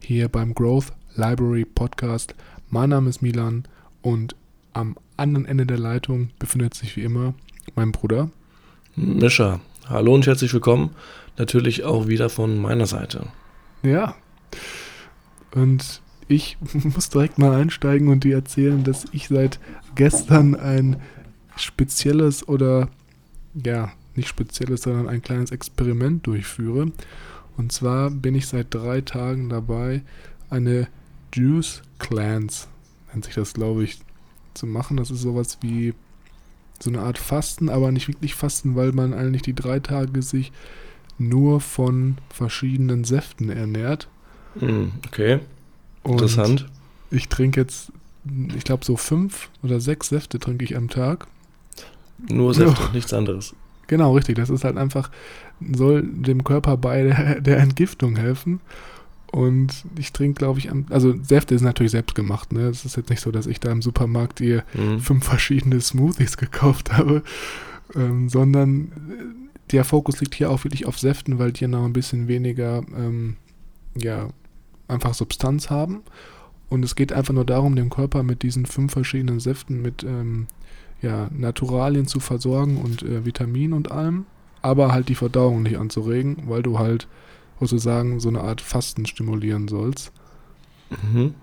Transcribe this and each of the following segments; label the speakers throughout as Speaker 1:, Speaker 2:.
Speaker 1: hier beim Growth Library Podcast. Mein Name ist Milan und am anderen Ende der Leitung befindet sich wie immer mein Bruder.
Speaker 2: Mischa, hallo und herzlich willkommen. Natürlich auch wieder von meiner Seite.
Speaker 1: Ja. Und ich muss direkt mal einsteigen und dir erzählen, dass ich seit gestern ein spezielles oder ja, nicht spezielles, sondern ein kleines Experiment durchführe. Und zwar bin ich seit drei Tagen dabei, eine Juice Cleanse, nennt sich das, glaube ich, zu machen. Das ist sowas wie so eine Art Fasten, aber nicht wirklich Fasten, weil man eigentlich die drei Tage sich nur von verschiedenen Säften ernährt.
Speaker 2: Hm, okay. Interessant.
Speaker 1: Und ich trinke jetzt, ich glaube, so fünf oder sechs Säfte trinke ich am Tag.
Speaker 2: Nur Säfte, ja. nichts anderes.
Speaker 1: Genau, richtig. Das ist halt einfach, soll dem Körper bei der, der Entgiftung helfen. Und ich trinke, glaube ich, also Säfte ist natürlich selbst gemacht. Ne? Es ist jetzt nicht so, dass ich da im Supermarkt ihr mhm. fünf verschiedene Smoothies gekauft habe, ähm, sondern äh, der Fokus liegt hier auch wirklich auf Säften, weil die noch ein bisschen weniger, ähm, ja, einfach Substanz haben. Und es geht einfach nur darum, dem Körper mit diesen fünf verschiedenen Säften mit ähm, ja, Naturalien zu versorgen und äh, Vitaminen und allem, aber halt die Verdauung nicht anzuregen, weil du halt sozusagen so eine Art Fasten stimulieren sollst. Mhm.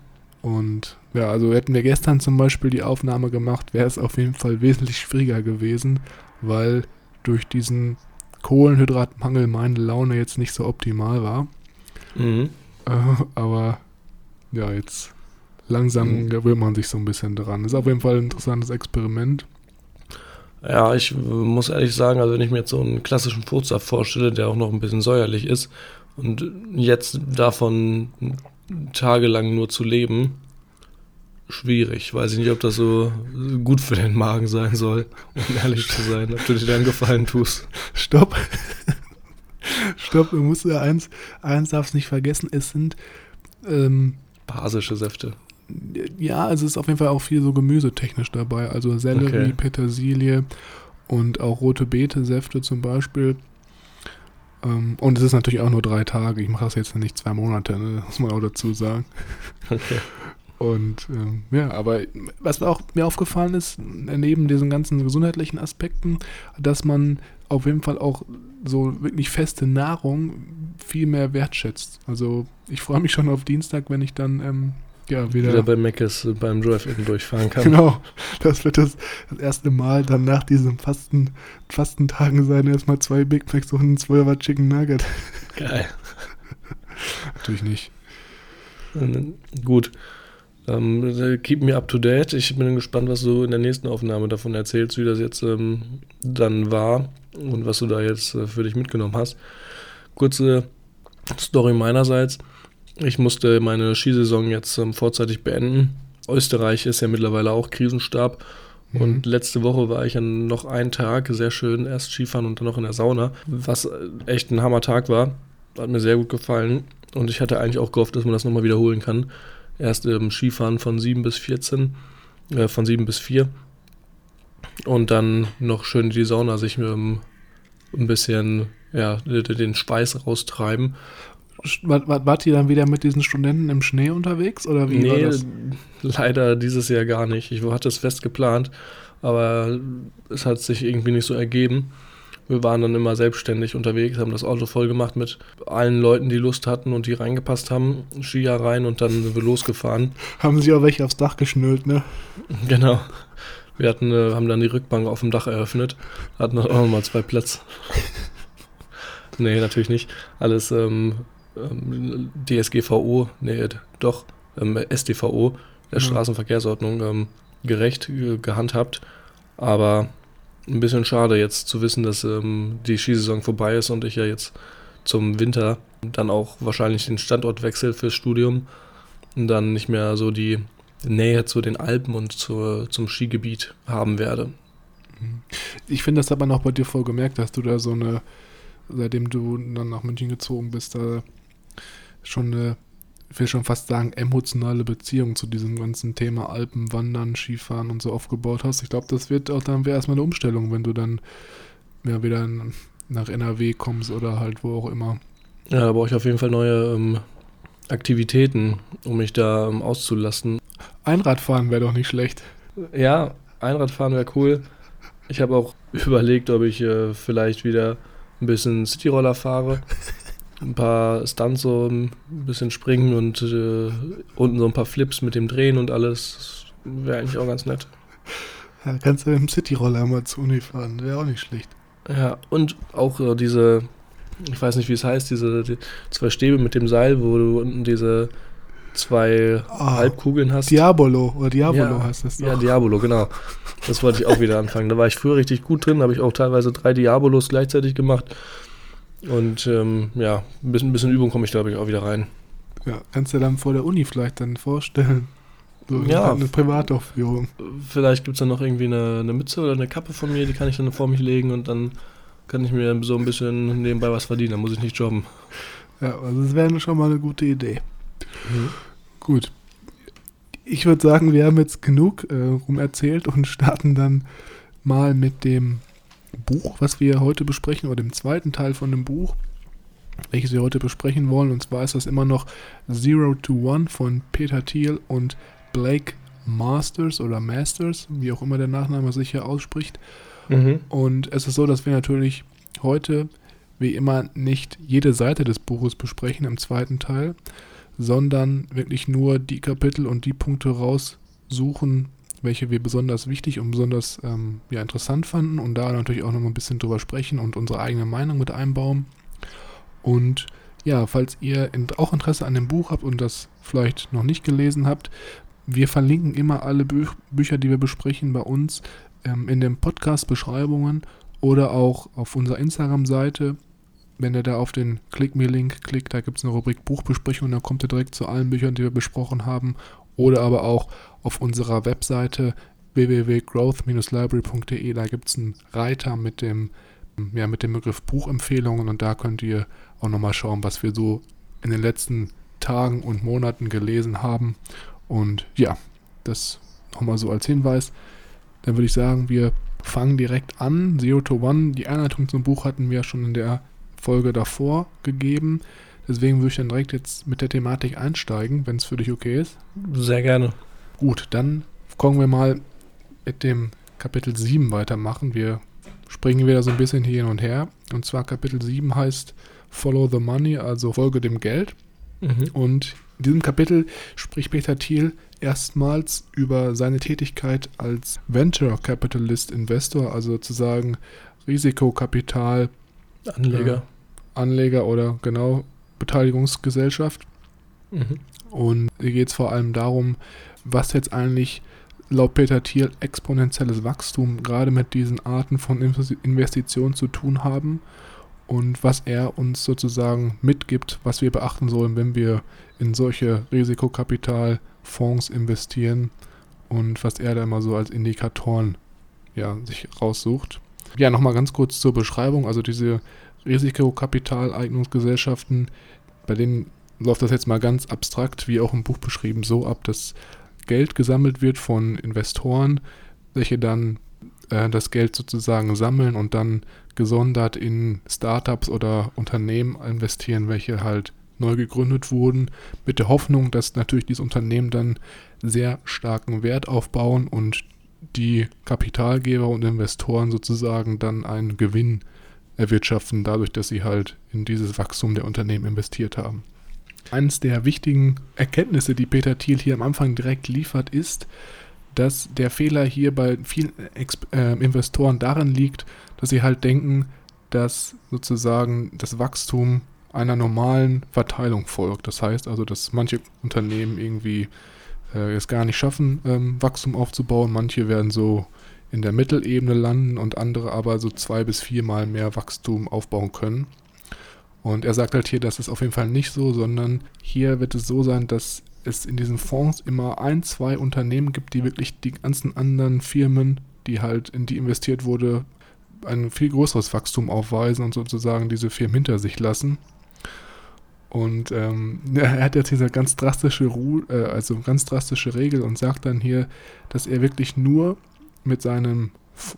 Speaker 1: Und ja, also hätten wir gestern zum Beispiel die Aufnahme gemacht, wäre es auf jeden Fall wesentlich schwieriger gewesen, weil durch diesen Kohlenhydratmangel meine Laune jetzt nicht so optimal war. Mhm. Äh, aber ja, jetzt langsam mhm. gewöhnt man sich so ein bisschen dran. Ist auf jeden Fall ein interessantes Experiment.
Speaker 2: Ja, ich muss ehrlich sagen, also wenn ich mir jetzt so einen klassischen Fruchtsaft vorstelle, der auch noch ein bisschen säuerlich ist und jetzt davon tagelang nur zu leben, schwierig. Weiß ich nicht, ob das so gut für den Magen sein soll, um ehrlich zu sein, ob du dir dann Gefallen tust.
Speaker 1: Stopp. Stopp, du musst ja eins, eins darfst nicht vergessen, es sind ähm,
Speaker 2: basische Säfte
Speaker 1: ja, also es ist auf jeden Fall auch viel so gemüsetechnisch dabei. Also Sellerie, okay. Petersilie und auch rote Beete-Säfte zum Beispiel. Ähm, und es ist natürlich auch nur drei Tage. Ich mache das jetzt nicht zwei Monate, ne? muss man auch dazu sagen. Okay. Und ähm, ja, aber was auch mir aufgefallen ist, neben diesen ganzen gesundheitlichen Aspekten, dass man auf jeden Fall auch so wirklich feste Nahrung viel mehr wertschätzt. Also ich freue mich schon auf Dienstag, wenn ich dann ähm, ja, wieder,
Speaker 2: wieder bei Meckes beim Drive-In durchfahren kann.
Speaker 1: Genau, das wird das, das erste Mal dann nach diesen Fasten, Fastentagen sein, erstmal zwei Big Macs und ein 12er Chicken Nugget.
Speaker 2: Geil.
Speaker 1: Natürlich nicht.
Speaker 2: Gut. Ähm, keep me up to date. Ich bin gespannt, was du in der nächsten Aufnahme davon erzählst, wie das jetzt ähm, dann war und was du da jetzt äh, für dich mitgenommen hast. Kurze Story meinerseits. Ich musste meine Skisaison jetzt ähm, vorzeitig beenden. Österreich ist ja mittlerweile auch Krisenstab. Mhm. Und letzte Woche war ich dann noch einen Tag sehr schön erst Skifahren und dann noch in der Sauna, was äh, echt ein Hammer-Tag war. Hat mir sehr gut gefallen. Und ich hatte eigentlich auch gehofft, dass man das nochmal wiederholen kann. Erst im Skifahren von 7 bis 14, äh, von 7 bis 4. Und dann noch schön die Sauna sich ähm, ein bisschen ja, den Speis raustreiben
Speaker 1: wart ihr dann wieder mit diesen Studenten im Schnee unterwegs oder wie
Speaker 2: nee, war das? leider dieses Jahr gar nicht. Ich hatte es fest geplant, aber es hat sich irgendwie nicht so ergeben. Wir waren dann immer selbstständig unterwegs, haben das Auto voll gemacht mit allen Leuten, die Lust hatten und die reingepasst haben, Skier rein und dann sind wir losgefahren.
Speaker 1: Haben sie auch welche aufs Dach geschnüllt, ne?
Speaker 2: Genau. Wir hatten, äh, haben dann die Rückbank auf dem Dach eröffnet, hatten auch nochmal zwei Plätze. nee, natürlich nicht. Alles ähm, ähm, DSGVO, nee, doch, ähm, SDVO, der mhm. Straßenverkehrsordnung, ähm, gerecht äh, gehandhabt. Aber ein bisschen schade jetzt zu wissen, dass ähm, die Skisaison vorbei ist und ich ja jetzt zum Winter dann auch wahrscheinlich den Standortwechsel fürs Studium und dann nicht mehr so die Nähe zu den Alpen und zur, zum Skigebiet haben werde.
Speaker 1: Ich finde das aber noch bei dir voll gemerkt, dass du da so eine, seitdem du dann nach München gezogen bist, da schon eine, ich will schon fast sagen, emotionale Beziehung zu diesem ganzen Thema Alpen, Wandern, Skifahren und so aufgebaut hast. Ich glaube, das wird auch dann wäre erstmal eine Umstellung, wenn du dann ja, wieder nach NRW kommst oder halt wo auch immer.
Speaker 2: Ja, da brauche ich auf jeden Fall neue ähm, Aktivitäten, um mich da ähm, auszulassen.
Speaker 1: Einradfahren wäre doch nicht schlecht.
Speaker 2: Ja, Einradfahren wäre cool. Ich habe auch überlegt, ob ich äh, vielleicht wieder ein bisschen Cityroller fahre. Ein paar Stunts so ein bisschen springen und äh, unten so ein paar Flips mit dem Drehen und alles. Wäre eigentlich auch ganz nett.
Speaker 1: Ja, kannst du mit dem Cityroller mal zu Uni fahren, wäre auch nicht schlecht.
Speaker 2: Ja, und auch äh, diese, ich weiß nicht, wie es heißt, diese die zwei Stäbe mit dem Seil, wo du unten diese zwei
Speaker 1: Ah,
Speaker 2: Halbkugeln hast.
Speaker 1: Diabolo oder Diabolo
Speaker 2: ja,
Speaker 1: heißt das doch.
Speaker 2: Ja, Diabolo, genau. Das wollte ich auch wieder anfangen. Da war ich früher richtig gut drin, habe ich auch teilweise drei Diabolos gleichzeitig gemacht. Und ähm, ja, ein bisschen, ein bisschen Übung komme ich, glaube ich, auch wieder rein.
Speaker 1: Ja, kannst du dir dann vor der Uni vielleicht dann vorstellen. So
Speaker 2: Ja.
Speaker 1: eine Privataufführung.
Speaker 2: Vielleicht gibt es dann noch irgendwie eine, eine Mütze oder eine Kappe von mir, die kann ich dann vor mich legen und dann kann ich mir so ein bisschen nebenbei was verdienen. Dann muss ich nicht jobben.
Speaker 1: Ja, also das wäre schon mal eine gute Idee. Gut. Ich würde sagen, wir haben jetzt genug äh, rum erzählt und starten dann mal mit dem Buch, was wir heute besprechen, oder dem zweiten Teil von dem Buch, welches wir heute besprechen wollen. Und zwar ist das immer noch Zero to One von Peter Thiel und Blake Masters oder Masters, wie auch immer der Nachname sich hier ausspricht.
Speaker 2: Mhm.
Speaker 1: Und es ist so, dass wir natürlich heute, wie immer, nicht jede Seite des Buches besprechen im zweiten Teil, sondern wirklich nur die Kapitel und die Punkte raussuchen, welche wir besonders wichtig und besonders ähm, ja, interessant fanden und da natürlich auch noch mal ein bisschen drüber sprechen und unsere eigene Meinung mit einbauen. Und ja, falls ihr auch Interesse an dem Buch habt und das vielleicht noch nicht gelesen habt, wir verlinken immer alle Bü Bücher, die wir besprechen, bei uns ähm, in den Podcast-Beschreibungen oder auch auf unserer Instagram-Seite. Wenn ihr da auf den Click Me-Link klickt, da gibt es eine Rubrik Buchbesprechung, da kommt ihr direkt zu allen Büchern, die wir besprochen haben. Oder aber auch auf unserer Webseite www.growth-library.de, da gibt es einen Reiter mit dem, ja, mit dem Begriff Buchempfehlungen und da könnt ihr auch nochmal schauen, was wir so in den letzten Tagen und Monaten gelesen haben. Und ja, das nochmal so als Hinweis. Dann würde ich sagen, wir fangen direkt an. Zero to One, die Einleitung zum Buch hatten wir schon in der Folge davor gegeben. Deswegen würde ich dann direkt jetzt mit der Thematik einsteigen, wenn es für dich okay ist.
Speaker 2: Sehr gerne.
Speaker 1: Gut, dann kommen wir mal mit dem Kapitel 7 weitermachen. Wir springen wieder so ein bisschen hier hin und her. Und zwar Kapitel 7 heißt Follow the Money, also folge dem Geld.
Speaker 2: Mhm.
Speaker 1: Und in diesem Kapitel spricht Peter Thiel erstmals über seine Tätigkeit als Venture Capitalist Investor, also sozusagen Risikokapital
Speaker 2: Anleger.
Speaker 1: Anleger oder genau Beteiligungsgesellschaft.
Speaker 2: Mhm.
Speaker 1: Und hier geht es vor allem darum, was jetzt eigentlich laut Peter Thiel exponentielles Wachstum gerade mit diesen Arten von Investi- Investitionen zu tun haben und was er uns sozusagen mitgibt, was wir beachten sollen, wenn wir in solche Risikokapitalfonds investieren und was er da immer so als Indikatoren ja, sich raussucht. Ja, nochmal ganz kurz zur Beschreibung. Also diese Risikokapitaleignungsgesellschaften, bei denen läuft das jetzt mal ganz abstrakt, wie auch im Buch beschrieben, so ab, dass Geld gesammelt wird von Investoren, welche dann äh, das Geld sozusagen sammeln und dann gesondert in Startups oder Unternehmen investieren, welche halt neu gegründet wurden, mit der Hoffnung, dass natürlich diese Unternehmen dann sehr starken Wert aufbauen und die Kapitalgeber und Investoren sozusagen dann einen Gewinn erwirtschaften, dadurch, dass sie halt in dieses Wachstum der Unternehmen investiert haben. Eines der wichtigen Erkenntnisse, die Peter Thiel hier am Anfang direkt liefert, ist, dass der Fehler hier bei vielen Ex äh, Investoren darin liegt, dass sie halt denken, dass sozusagen das Wachstum einer normalen Verteilung folgt. Das heißt also, dass manche Unternehmen irgendwie äh, es gar nicht schaffen, ähm, Wachstum aufzubauen. Manche werden so in der Mittelebene landen und andere aber so zwei bis viermal mehr Wachstum aufbauen können. Und er sagt halt hier, das ist auf jeden Fall nicht so, sondern hier wird es so sein, dass es in diesen Fonds immer ein, zwei Unternehmen gibt, die wirklich die ganzen anderen Firmen, die halt in die investiert wurde, ein viel größeres Wachstum aufweisen und sozusagen diese Firmen hinter sich lassen. Und ähm, er hat jetzt diese ganz drastische Ru äh, also ganz drastische Regel und sagt dann hier, dass er wirklich nur mit seinem,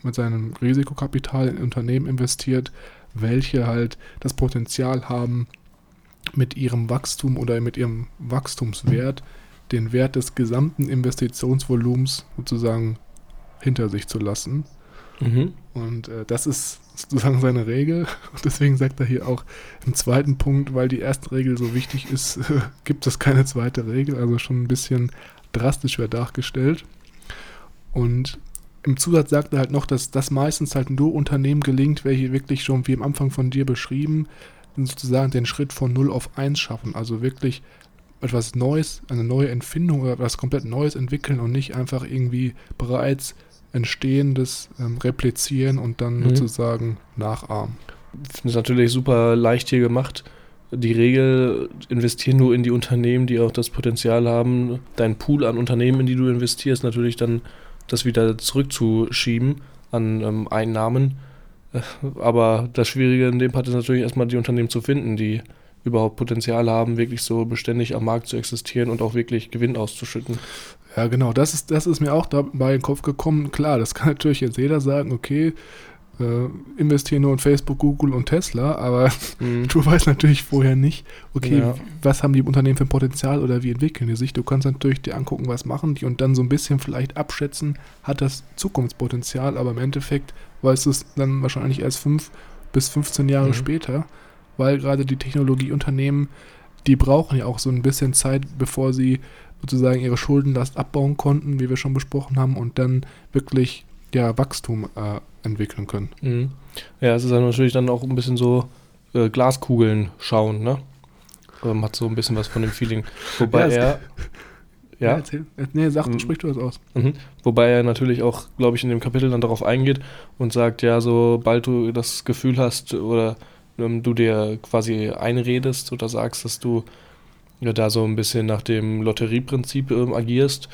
Speaker 1: mit seinem Risikokapital in Unternehmen investiert, welche halt das Potenzial haben, mit ihrem Wachstum oder mit ihrem Wachstumswert den Wert des gesamten Investitionsvolumens sozusagen hinter sich zu lassen. Mhm. Und äh, das ist sozusagen seine Regel. Und deswegen sagt er hier auch im zweiten Punkt, weil die erste Regel so wichtig ist, äh, gibt es keine zweite Regel. Also schon ein bisschen drastisch wird dargestellt. Und im Zusatz sagt er halt noch, dass das meistens halt nur Unternehmen gelingt, welche wirklich schon, wie am Anfang von dir beschrieben, sozusagen den Schritt von 0 auf 1 schaffen. Also wirklich etwas Neues, eine neue Empfindung oder etwas komplett Neues entwickeln und nicht einfach irgendwie bereits Entstehendes ähm, replizieren und dann mhm. sozusagen nachahmen.
Speaker 2: Finde es natürlich super leicht hier gemacht. Die Regel, investieren nur in die Unternehmen, die auch das Potenzial haben, dein Pool an Unternehmen, in die du investierst, natürlich dann das wieder zurückzuschieben an ähm, Einnahmen. Äh, aber das Schwierige in dem Part ist natürlich erstmal die Unternehmen zu finden, die überhaupt Potenzial haben, wirklich so beständig am Markt zu existieren und auch wirklich Gewinn auszuschütten.
Speaker 1: Ja, genau, das ist, das ist mir auch dabei in den Kopf gekommen. Klar, das kann natürlich jetzt jeder sagen, okay, äh, investiere nur in Facebook, Google und Tesla, aber mhm. du weißt natürlich vorher nicht, okay, ja. was haben die Unternehmen für ein Potenzial oder wie entwickeln die sich. Du kannst natürlich dir angucken, was machen die und dann so ein bisschen vielleicht abschätzen, hat das Zukunftspotenzial, aber im Endeffekt weißt du es dann wahrscheinlich erst fünf bis 15 Jahre mhm. später, weil gerade die Technologieunternehmen, die brauchen ja auch so ein bisschen Zeit, bevor sie sozusagen ihre Schuldenlast abbauen konnten, wie wir schon besprochen haben, und dann wirklich ja, Wachstum äh, entwickeln können.
Speaker 2: Mhm. Ja, es ist dann natürlich dann auch ein bisschen so äh, Glaskugeln schauen, ne? Ähm, hat so ein bisschen was von dem Feeling. Wobei ja, er.
Speaker 1: Ja, ja erzähl. Äh, nee, sag, mhm. sprich du das aus.
Speaker 2: Mhm. Wobei er natürlich auch, glaube ich, in dem Kapitel dann darauf eingeht und sagt, ja, sobald du das Gefühl hast oder ähm, du dir quasi einredest oder sagst, dass du ja, da so ein bisschen nach dem Lotterieprinzip ähm, agierst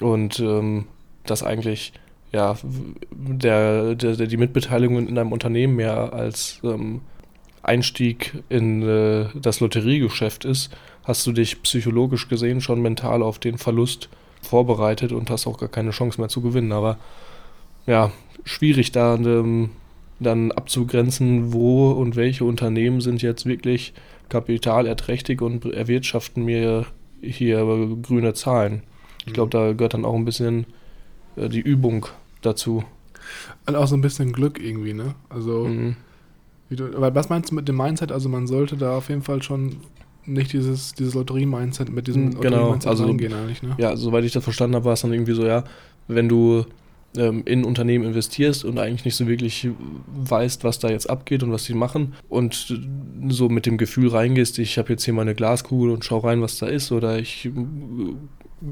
Speaker 2: und ähm, das eigentlich ja, der, der, der, die Mitbeteiligung in einem Unternehmen mehr als ähm, Einstieg in äh, das Lotteriegeschäft ist, hast du dich psychologisch gesehen schon mental auf den Verlust vorbereitet und hast auch gar keine Chance mehr zu gewinnen. Aber ja, schwierig da ähm, dann abzugrenzen, wo und welche Unternehmen sind jetzt wirklich kapitalerträchtig und erwirtschaften mir hier grüne Zahlen. Ich glaube, da gehört dann auch ein bisschen die Übung dazu.
Speaker 1: Und auch so ein bisschen Glück irgendwie, ne? Also, mhm. du, was meinst du mit dem Mindset? Also, man sollte da auf jeden Fall schon nicht dieses, dieses Lotterie-Mindset mit diesem
Speaker 2: mhm, genau, Lotterie-Mindset also, reingehen eigentlich, ne? Ja, soweit ich das verstanden habe, war es dann irgendwie so, ja, wenn du ähm, in Unternehmen investierst und eigentlich nicht so wirklich weißt, was da jetzt abgeht und was die machen und so mit dem Gefühl reingehst, ich habe jetzt hier meine Glaskugel und schau rein, was da ist oder ich äh,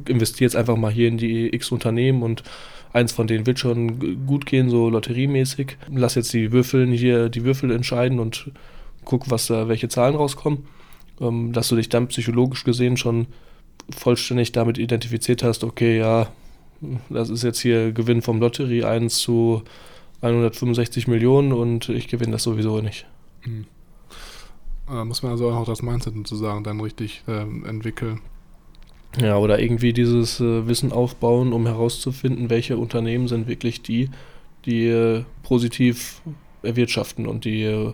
Speaker 2: investiere jetzt einfach mal hier in die X Unternehmen und eins von denen wird schon gut gehen, so lotteriemäßig. Lass jetzt die Würfel hier die Würfel entscheiden und guck, was da, welche Zahlen rauskommen. Ähm, dass du dich dann psychologisch gesehen schon vollständig damit identifiziert hast, okay, ja, das ist jetzt hier Gewinn vom Lotterie 1 zu 165 Millionen und ich gewinne das sowieso nicht. Mhm.
Speaker 1: Da muss man also auch das Mindset sozusagen dann richtig ähm, entwickeln.
Speaker 2: Ja, oder irgendwie dieses äh, Wissen aufbauen, um herauszufinden, welche Unternehmen sind wirklich die, die äh, positiv erwirtschaften und die äh,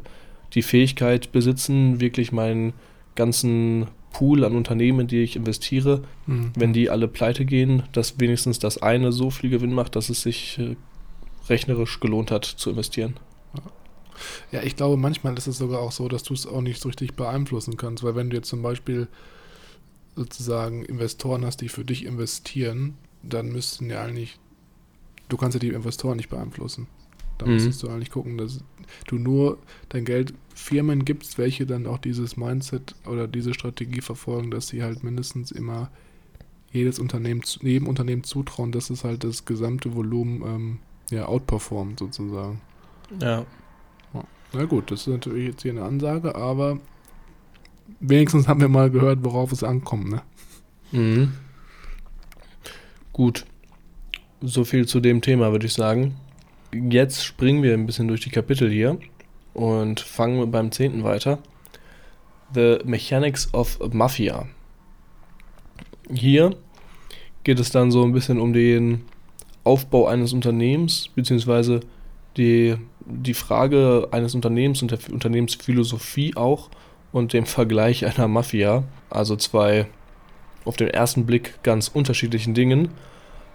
Speaker 2: die Fähigkeit besitzen, wirklich meinen ganzen Pool an Unternehmen, in die ich investiere, mhm. wenn die alle pleite gehen, dass wenigstens das eine so viel Gewinn macht, dass es sich äh, rechnerisch gelohnt hat zu investieren.
Speaker 1: Ja, ich glaube, manchmal ist es sogar auch so, dass du es auch nicht so richtig beeinflussen kannst, weil wenn du jetzt zum Beispiel sozusagen Investoren hast, die für dich investieren, dann müssten ja eigentlich, du kannst ja die Investoren nicht beeinflussen. Da mhm. müsstest du eigentlich gucken, dass du nur dein Geld Firmen gibst, welche dann auch dieses Mindset oder diese Strategie verfolgen, dass sie halt mindestens immer jedes Unternehmen, jedem Unternehmen zutrauen, dass es halt das gesamte Volumen ähm, ja, outperformt sozusagen.
Speaker 2: Ja.
Speaker 1: Na gut, das ist natürlich jetzt hier eine Ansage, aber wenigstens haben wir mal gehört, worauf es ankommt, ne?
Speaker 2: Mhm. Gut. So viel zu dem Thema, würde ich sagen. Jetzt springen wir ein bisschen durch die Kapitel hier und fangen beim zehnten weiter. The Mechanics of Mafia. Hier geht es dann so ein bisschen um den Aufbau eines Unternehmens, beziehungsweise die, die Frage eines Unternehmens und der Unternehmensphilosophie auch und dem Vergleich einer Mafia. Also zwei auf den ersten Blick ganz unterschiedlichen Dingen,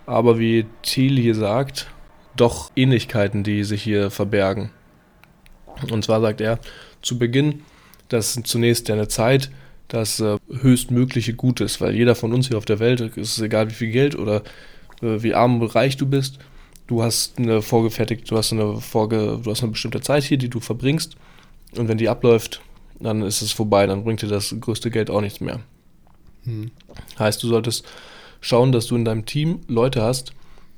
Speaker 2: aber wie Thiel hier sagt, doch Ähnlichkeiten, die sich hier verbergen. Und zwar sagt er, zu Beginn, dass zunächst eine Zeit das äh, höchstmögliche Gut ist, weil jeder von uns hier auf der Welt, ist es egal wie viel Geld oder äh, wie arm oder reich du bist, du hast eine vorgefertigte, du hast eine vorge, du hast eine bestimmte Zeit hier, die du verbringst und wenn die abläuft, dann ist es vorbei, dann bringt dir das größte Geld auch nichts mehr. Hm. Heißt, du solltest schauen, dass du in deinem Team Leute hast,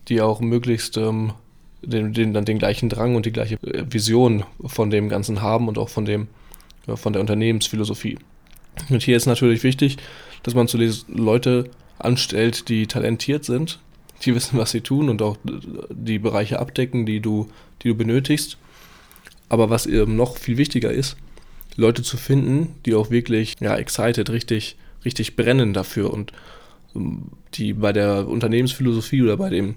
Speaker 2: die auch möglichst ähm, den, den, dann den gleichen Drang und die gleiche äh, Vision von dem Ganzen haben und auch von dem, ja, von der Unternehmensphilosophie. Und hier ist natürlich wichtig, dass man zu diesen Leute anstellt, die talentiert sind, die wissen, was sie tun und auch die Bereiche abdecken, die du, die du benötigst. Aber was eben noch viel wichtiger ist, Leute zu finden, die auch wirklich ja, excited, richtig, richtig brennen dafür und ähm, die bei der Unternehmensphilosophie oder bei dem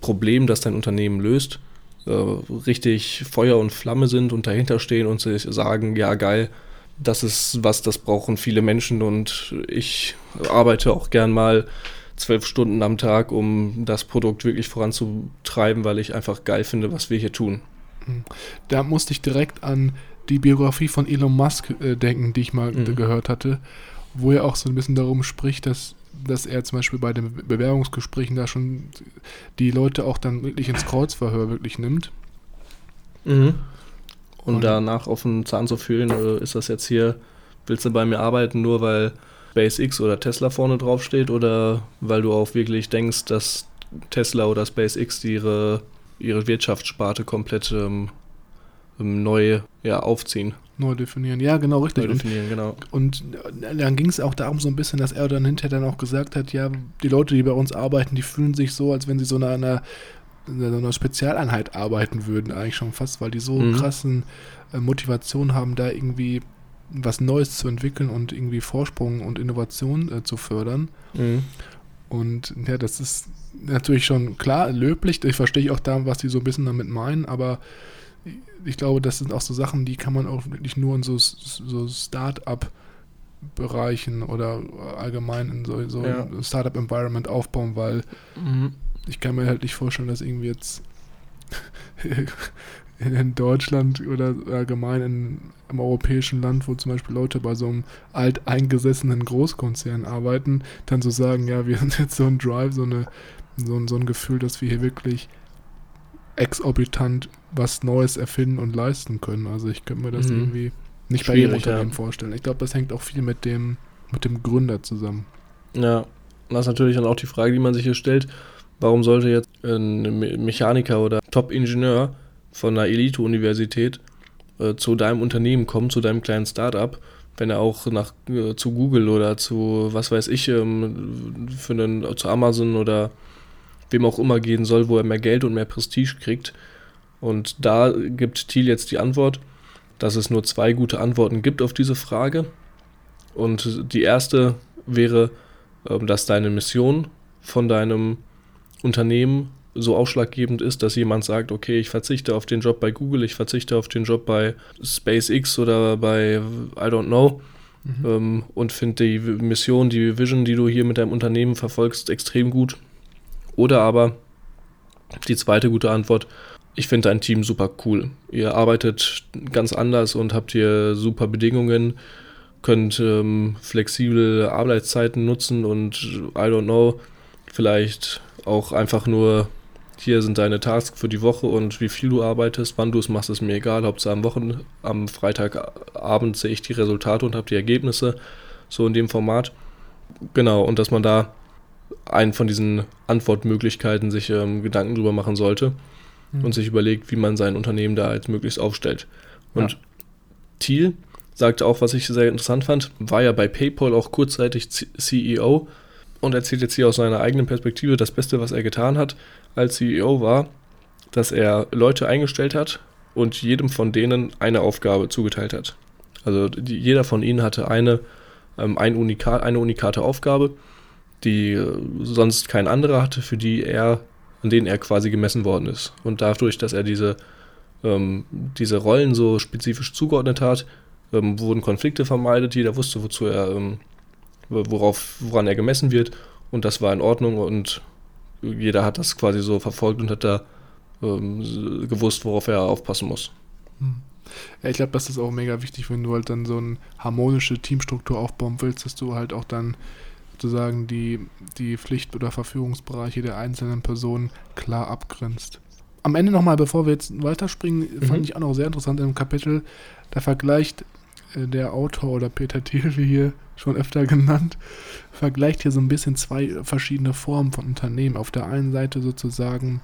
Speaker 2: Problem, das dein Unternehmen löst, äh, richtig Feuer und Flamme sind und dahinter stehen und sich sagen, ja geil, das ist was, das brauchen viele Menschen und ich arbeite auch gern mal zwölf Stunden am Tag, um das Produkt wirklich voranzutreiben, weil ich einfach geil finde, was wir hier tun.
Speaker 1: Hm. Da musste ich direkt an die Biografie von Elon Musk äh, denken, die ich mal mhm. gehört hatte, wo er auch so ein bisschen darum spricht, dass, dass er zum Beispiel bei den Bewerbungsgesprächen da schon die Leute auch dann wirklich ins Kreuzverhör wirklich nimmt.
Speaker 2: Mhm. Und, Und danach auf den Zahn zu fühlen, äh, ist das jetzt hier, willst du bei mir arbeiten, nur weil SpaceX oder Tesla vorne drauf steht oder weil du auch wirklich denkst, dass Tesla oder SpaceX ihre, ihre Wirtschaftssparte komplett ähm neu ja, aufziehen.
Speaker 1: Neu definieren, ja, genau, richtig.
Speaker 2: Neu definieren, genau.
Speaker 1: Und dann ging es auch darum, so ein bisschen, dass er dann hinterher dann auch gesagt hat, ja, die Leute, die bei uns arbeiten, die fühlen sich so, als wenn sie so in einer, in so einer Spezialeinheit arbeiten würden, eigentlich schon fast, weil die so mhm. krassen äh, Motivation haben, da irgendwie was Neues zu entwickeln und irgendwie Vorsprung und Innovation äh, zu fördern. Mhm. Und ja, das ist natürlich schon klar löblich. Ich verstehe auch da, was die so ein bisschen damit meinen, aber ich glaube, das sind auch so Sachen, die kann man auch wirklich nur in so, so Start-up-Bereichen oder allgemein in so, so ja. Startup-Environment aufbauen, weil mhm. ich kann mir halt nicht vorstellen, dass irgendwie jetzt in Deutschland oder allgemein in einem europäischen Land, wo zum Beispiel Leute bei so einem alteingesessenen Großkonzern arbeiten, dann so sagen, ja, wir haben jetzt so ein Drive, so, eine, so, so ein Gefühl, dass wir hier wirklich exorbitant was Neues erfinden und leisten können. Also ich könnte mir das mhm. irgendwie nicht bei jedem Unternehmen ja. vorstellen. Ich glaube, das hängt auch viel mit dem, mit dem Gründer zusammen.
Speaker 2: Ja, das ist natürlich dann auch die Frage, die man sich hier stellt. Warum sollte jetzt ein Mechaniker oder Top-Ingenieur von einer Elite-Universität äh, zu deinem Unternehmen kommen, zu deinem kleinen Startup, wenn er auch nach, äh, zu Google oder zu, was weiß ich, ähm, für einen, zu Amazon oder wem auch immer gehen soll, wo er mehr Geld und mehr Prestige kriegt. Und da gibt Thiel jetzt die Antwort, dass es nur zwei gute Antworten gibt auf diese Frage. Und die erste wäre, ähm, dass deine Mission von deinem Unternehmen so ausschlaggebend ist, dass jemand sagt, okay, ich verzichte auf den Job bei Google, ich verzichte auf den Job bei SpaceX oder bei I don't know mhm. ähm, und finde die Mission, die Vision, die du hier mit deinem Unternehmen verfolgst, extrem gut. Oder aber die zweite gute Antwort, ich finde dein Team super cool. Ihr arbeitet ganz anders und habt hier super Bedingungen, könnt ähm, flexible Arbeitszeiten nutzen und I don't know, vielleicht auch einfach nur hier sind deine Tasks für die Woche und wie viel du arbeitest, wann du es machst, ist mir egal. Hauptsache am Wochen, am Freitagabend sehe ich die Resultate und habe die Ergebnisse, so in dem Format. Genau, und dass man da einen von diesen Antwortmöglichkeiten sich ähm, Gedanken drüber machen sollte mhm. und sich überlegt, wie man sein Unternehmen da als möglichst aufstellt. Und ja. Thiel sagte auch, was ich sehr interessant fand, war ja bei PayPal auch kurzzeitig CEO und erzählt jetzt hier aus seiner eigenen Perspektive, das Beste, was er getan hat als CEO war, dass er Leute eingestellt hat und jedem von denen eine Aufgabe zugeteilt hat. Also die, jeder von ihnen hatte eine, ähm, ein Unikat, eine unikate Aufgabe, die äh, sonst kein anderer hatte, für die er, an denen er quasi gemessen worden ist. Und dadurch, dass er diese, ähm, diese Rollen so spezifisch zugeordnet hat, ähm, wurden Konflikte vermeidet, jeder wusste, wozu er, ähm, worauf, woran er gemessen wird. Und das war in Ordnung und jeder hat das quasi so verfolgt und hat da ähm, gewusst, worauf er aufpassen muss.
Speaker 1: Hm. Ja, ich glaube, das ist auch mega wichtig, wenn du halt dann so eine harmonische Teamstruktur aufbauen willst, dass du halt auch dann sozusagen die, die Pflicht- oder Verführungsbereiche der einzelnen Personen klar abgrenzt. Am Ende nochmal, bevor wir jetzt weiterspringen, mhm. fand ich auch noch sehr interessant im Kapitel, da vergleicht äh, der Autor oder Peter Thiel, wie hier schon öfter genannt, vergleicht hier so ein bisschen zwei verschiedene Formen von Unternehmen. Auf der einen Seite sozusagen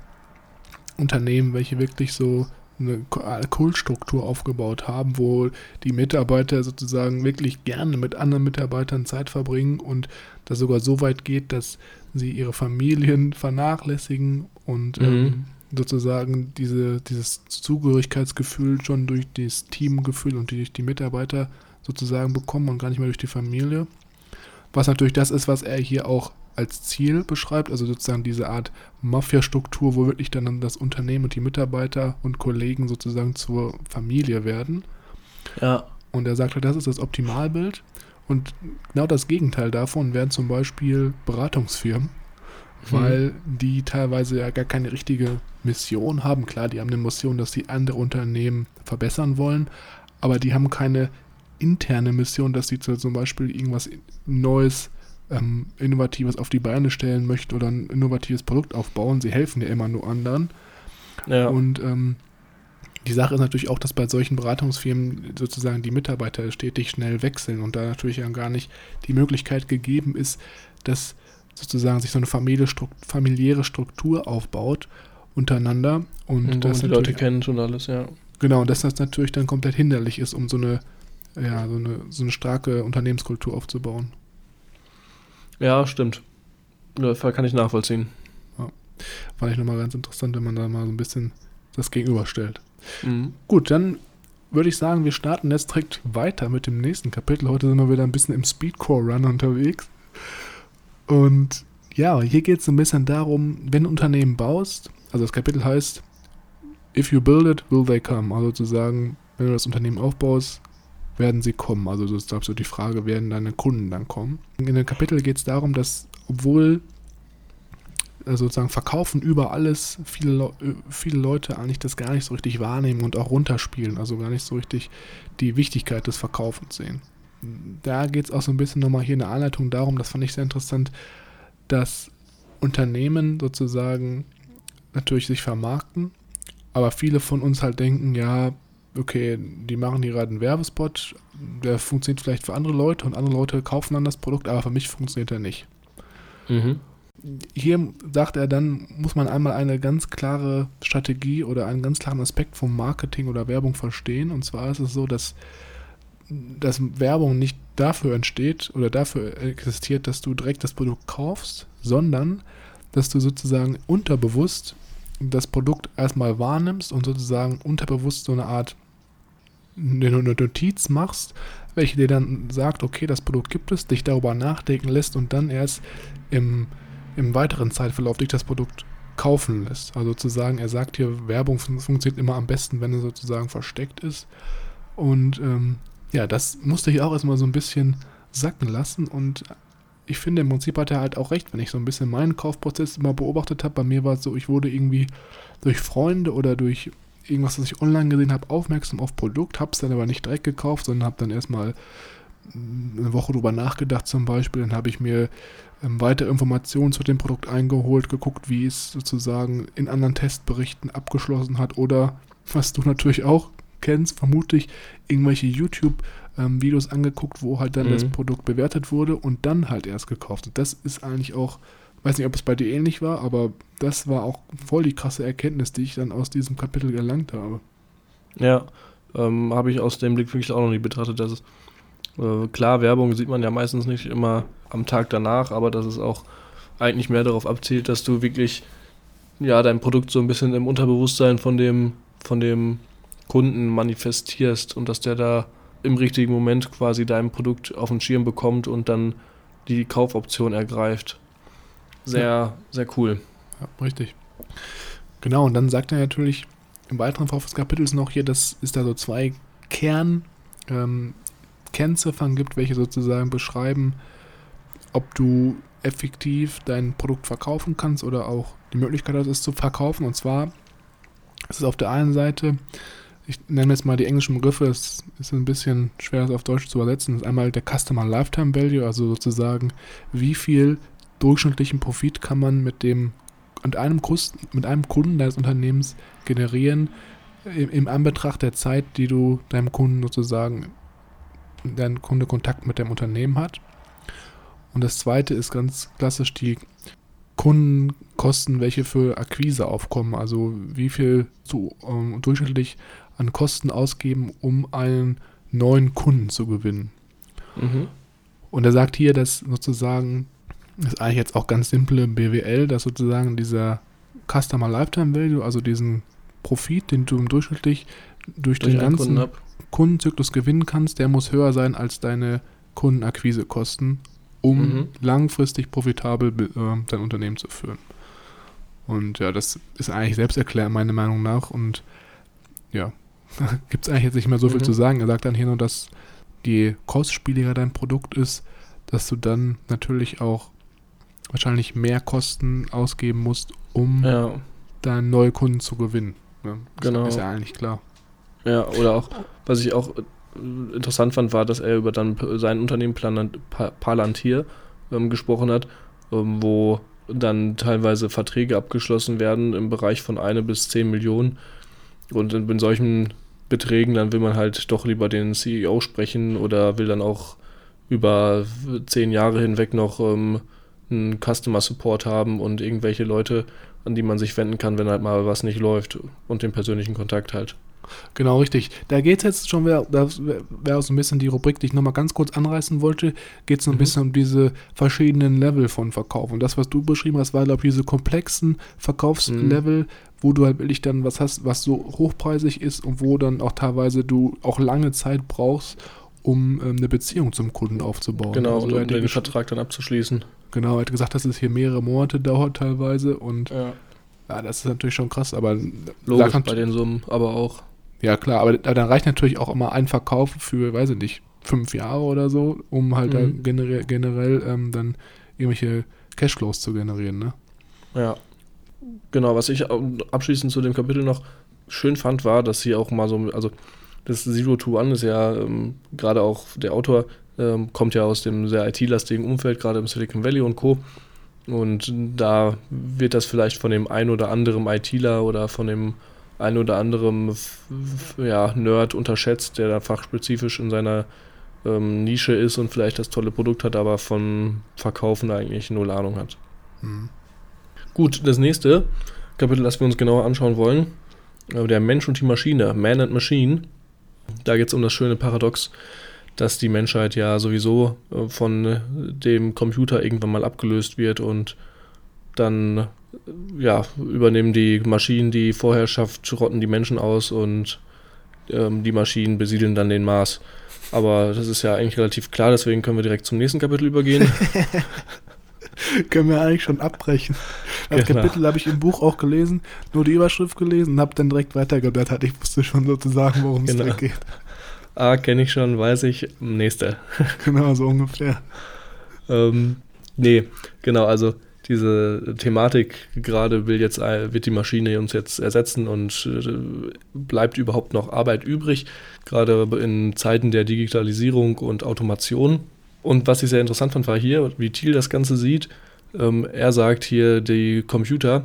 Speaker 1: Unternehmen, welche wirklich so eine Kultstruktur aufgebaut haben, wo die Mitarbeiter sozusagen wirklich gerne mit anderen Mitarbeitern Zeit verbringen und das sogar so weit geht, dass sie ihre Familien vernachlässigen und mhm. ähm, sozusagen diese, dieses Zugehörigkeitsgefühl schon durch das Teamgefühl und durch die Mitarbeiter sozusagen bekommen und gar nicht mehr durch die Familie. Was natürlich das ist, was er hier auch als Ziel beschreibt, also sozusagen diese Art Mafia-Struktur, wo wirklich dann das Unternehmen und die Mitarbeiter und Kollegen sozusagen zur Familie werden.
Speaker 2: Ja.
Speaker 1: Und er sagte, das ist das Optimalbild. Und genau das Gegenteil davon wären zum Beispiel Beratungsfirmen, hm. weil die teilweise ja gar keine richtige Mission haben. Klar, die haben eine Mission, dass sie andere Unternehmen verbessern wollen, aber die haben keine interne Mission, dass sie zum Beispiel irgendwas Neues ähm, Innovatives auf die Beine stellen möchten oder ein innovatives Produkt aufbauen. Sie helfen ja immer nur anderen. Ja. Und ähm, die Sache ist natürlich auch, dass bei solchen Beratungsfirmen sozusagen die Mitarbeiter stetig schnell wechseln und da natürlich ja gar nicht die Möglichkeit gegeben ist, dass sozusagen sich so eine Familie, familiäre Struktur aufbaut untereinander und,
Speaker 2: und
Speaker 1: das
Speaker 2: die Leute kennt und alles, ja.
Speaker 1: Genau, und dass das natürlich dann komplett hinderlich ist, um so eine, ja, so eine, so eine starke Unternehmenskultur aufzubauen.
Speaker 2: Ja, stimmt. Kann ich nachvollziehen.
Speaker 1: Ja. Fand ich nochmal ganz interessant, wenn man da mal so ein bisschen das gegenüberstellt. Mhm. Gut, dann würde ich sagen, wir starten jetzt direkt weiter mit dem nächsten Kapitel. Heute sind wir wieder ein bisschen im Speedcore-Run unterwegs. Und ja, hier geht es ein bisschen darum, wenn du ein Unternehmen baust, also das Kapitel heißt, if you build it, will they come. Also zu sagen, wenn du das Unternehmen aufbaust, werden sie kommen? Also das ist so die Frage, werden deine Kunden dann kommen? In dem Kapitel geht es darum, dass obwohl äh, sozusagen Verkaufen über alles viele, äh, viele Leute eigentlich das gar nicht so richtig wahrnehmen und auch runterspielen, also gar nicht so richtig die Wichtigkeit des Verkaufens sehen. Da geht es auch so ein bisschen nochmal hier in der Anleitung darum, das fand ich sehr interessant, dass Unternehmen sozusagen natürlich sich vermarkten, aber viele von uns halt denken, ja, okay, die machen hier gerade einen Werbespot, der funktioniert vielleicht für andere Leute und andere Leute kaufen dann das Produkt, aber für mich funktioniert er nicht. Mhm. Hier sagt er dann, muss man einmal eine ganz klare Strategie oder einen ganz klaren Aspekt vom Marketing oder Werbung verstehen. Und zwar ist es so, dass, dass Werbung nicht dafür entsteht oder dafür existiert, dass du direkt das Produkt kaufst, sondern dass du sozusagen unterbewusst das Produkt erstmal wahrnimmst und sozusagen unterbewusst so eine Art eine Notiz machst, welche dir dann sagt, okay, das Produkt gibt es, dich darüber nachdenken lässt und dann erst im, im weiteren Zeitverlauf dich das Produkt kaufen lässt. Also sozusagen, er sagt hier, Werbung funktioniert immer am besten, wenn er sozusagen versteckt ist. Und ähm, ja, das musste ich auch erstmal so ein bisschen sacken lassen und ich finde, im Prinzip hat er halt auch recht, wenn ich so ein bisschen meinen Kaufprozess immer beobachtet habe. Bei mir war es so, ich wurde irgendwie durch Freunde oder durch irgendwas, was ich online gesehen habe, aufmerksam auf Produkt, habe es dann aber nicht direkt gekauft, sondern habe dann erstmal eine Woche drüber nachgedacht zum Beispiel. Dann habe ich mir ähm, weitere Informationen zu dem Produkt eingeholt, geguckt, wie es sozusagen in anderen Testberichten abgeschlossen hat oder, was du natürlich auch kennst, vermutlich irgendwelche YouTube- ähm, angeguckt, wo halt dann mhm. das Produkt bewertet wurde und dann halt erst gekauft. Und das ist eigentlich auch, weiß nicht, ob es bei dir ähnlich war, aber das war auch voll die krasse Erkenntnis, die ich dann aus diesem Kapitel erlangt habe.
Speaker 2: Ja, ähm, habe ich aus dem Blickwinkel auch noch nie betrachtet, dass es äh, klar, Werbung sieht man ja meistens nicht immer am Tag danach, aber dass es auch eigentlich mehr darauf abzielt, dass du wirklich ja dein Produkt so ein bisschen im Unterbewusstsein von dem, von dem Kunden manifestierst und dass der da im richtigen Moment quasi dein Produkt auf den Schirm bekommt und dann die Kaufoption ergreift. Sehr, ja. sehr cool.
Speaker 1: Ja, richtig. Genau, und dann sagt er natürlich im weiteren Verlauf des Kapitels noch hier, dass es da so zwei Kern, ähm, Kennziffern gibt, welche sozusagen beschreiben, ob du effektiv dein Produkt verkaufen kannst oder auch die Möglichkeit hast, es zu verkaufen. Und zwar ist es auf der einen Seite, ich nenne jetzt mal die englischen Begriffe, es ist ein bisschen schwer, das auf Deutsch zu übersetzen. Das ist einmal der Customer Lifetime Value, also sozusagen, wie viel durchschnittlichen Profit kann man mit dem und einem, mit einem Kunden deines Unternehmens generieren, im, im Anbetracht der Zeit, die du deinem Kunden sozusagen, dein Kunde Kontakt mit dem Unternehmen hat. Und das zweite ist ganz klassisch die Kundenkosten, welche für Akquise aufkommen. Also wie viel zu, ähm, durchschnittlich an Kosten ausgeben, um einen neuen Kunden zu gewinnen. Mhm. Und er sagt hier, dass sozusagen, das ist eigentlich jetzt auch ganz simple BWL, dass sozusagen dieser Customer Lifetime Value, also diesen Profit, den du durchschnittlich durch, durch den ganzen Kunden Kundenzyklus gewinnen kannst, der muss höher sein als deine Kundenakquisekosten, um mhm. langfristig profitabel äh, dein Unternehmen zu führen. Und ja, das ist eigentlich selbsterklärend, meiner Meinung nach. Und ja, gibt es eigentlich jetzt nicht mehr so viel mhm. zu sagen. Er sagt dann hier nur, dass je kostspieliger dein Produkt ist, dass du dann natürlich auch wahrscheinlich mehr Kosten ausgeben musst, um ja. dann neue Kunden zu gewinnen. Ja, genau. Ist ja eigentlich klar.
Speaker 2: Ja, oder auch, was ich auch äh, interessant fand, war, dass er über dann sein Unternehmen Palantir ähm, gesprochen hat, ähm, wo dann teilweise Verträge abgeschlossen werden im Bereich von eine bis zehn Millionen. Und in, in solchen Beträgen, dann will man halt doch lieber den CEO sprechen oder will dann auch über zehn Jahre hinweg noch ähm, einen Customer Support haben und irgendwelche Leute, an die man sich wenden kann, wenn halt mal was nicht läuft und den persönlichen Kontakt halt.
Speaker 1: Genau, richtig. Da geht es jetzt schon, da wäre so ein bisschen die Rubrik, die ich nochmal ganz kurz anreißen wollte, geht es so ein mhm. bisschen um diese verschiedenen Level von Verkauf. Und das, was du beschrieben hast, war, glaube ich, diese komplexen Verkaufslevel, mhm. wo du halt wirklich dann was hast, was so hochpreisig ist und wo dann auch teilweise du auch lange Zeit brauchst, um ähm, eine Beziehung zum Kunden aufzubauen.
Speaker 2: Genau, also, und um den Vertrag dann abzuschließen.
Speaker 1: Genau, er hat gesagt, dass es hier mehrere Monate dauert teilweise und ja, ja das ist natürlich schon krass, aber
Speaker 2: Logisch bei den Summen, aber auch.
Speaker 1: Ja, klar, aber, aber dann reicht natürlich auch immer ein Verkauf für, weiß ich nicht, fünf Jahre oder so, um halt mhm. generell, generell ähm, dann irgendwelche Cashflows zu generieren, ne?
Speaker 2: Ja. Genau, was ich abschließend zu dem Kapitel noch schön fand, war, dass sie auch mal so, also das Zero to One ist ja ähm, gerade auch der Autor ähm, kommt ja aus dem sehr IT-lastigen Umfeld, gerade im Silicon Valley und Co. Und da wird das vielleicht von dem ein oder anderen ITler oder von dem ein oder anderen ja, Nerd unterschätzt, der da fachspezifisch in seiner ähm, Nische ist und vielleicht das tolle Produkt hat, aber von Verkaufen eigentlich null Ahnung hat. Mhm. Gut, das nächste Kapitel, das wir uns genauer anschauen wollen, äh, der Mensch und die Maschine, Man and Machine. Da geht es um das schöne Paradox, dass die Menschheit ja sowieso äh, von dem Computer irgendwann mal abgelöst wird und dann ja, übernehmen die Maschinen die Vorherrschaft, rotten die Menschen aus und ähm, die Maschinen besiedeln dann den Mars. Aber das ist ja eigentlich relativ klar, deswegen können wir direkt zum nächsten Kapitel übergehen.
Speaker 1: können wir eigentlich schon abbrechen. Das genau. Kapitel habe ich im Buch auch gelesen, nur die Überschrift gelesen und habe dann direkt weitergeblättert. Ich wusste schon sozusagen, worum es genau. geht.
Speaker 2: Ah, kenne ich schon, weiß ich. Nächste.
Speaker 1: Genau, so ungefähr.
Speaker 2: ähm, nee, genau, also diese Thematik gerade will jetzt, äh, wird die Maschine uns jetzt ersetzen und äh, bleibt überhaupt noch Arbeit übrig, gerade in Zeiten der Digitalisierung und Automation. Und was ich sehr interessant fand, war hier, wie Thiel das Ganze sieht. Ähm, er sagt hier, die Computer,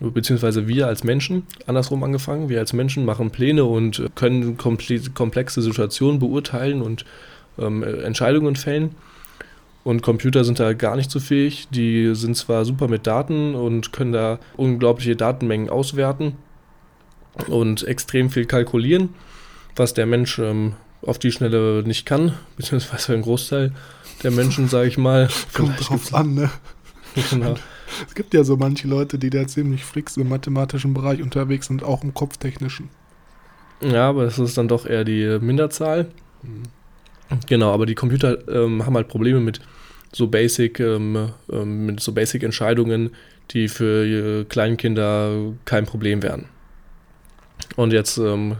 Speaker 2: beziehungsweise wir als Menschen, andersrum angefangen, wir als Menschen machen Pläne und können komplexe Situationen beurteilen und ähm, Entscheidungen fällen. Und Computer sind da gar nicht so fähig. Die sind zwar super mit Daten und können da unglaubliche Datenmengen auswerten und extrem viel kalkulieren. was der Mensch ähm, auf die Schnelle nicht kann, beziehungsweise ein Großteil der Menschen, sage ich mal.
Speaker 1: Kommt drauf an, ne?
Speaker 2: genau.
Speaker 1: Es gibt ja so manche Leute, die da ziemlich fix im mathematischen Bereich unterwegs sind, auch im kopftechnischen.
Speaker 2: Ja, aber das ist dann doch eher die Minderzahl.
Speaker 1: Mhm.
Speaker 2: Genau, aber die Computer ähm, haben halt Probleme mit so Basic, ähm, ähm, mit so Basic Entscheidungen, die für äh, Kleinkinder kein Problem wären. Und jetzt ähm,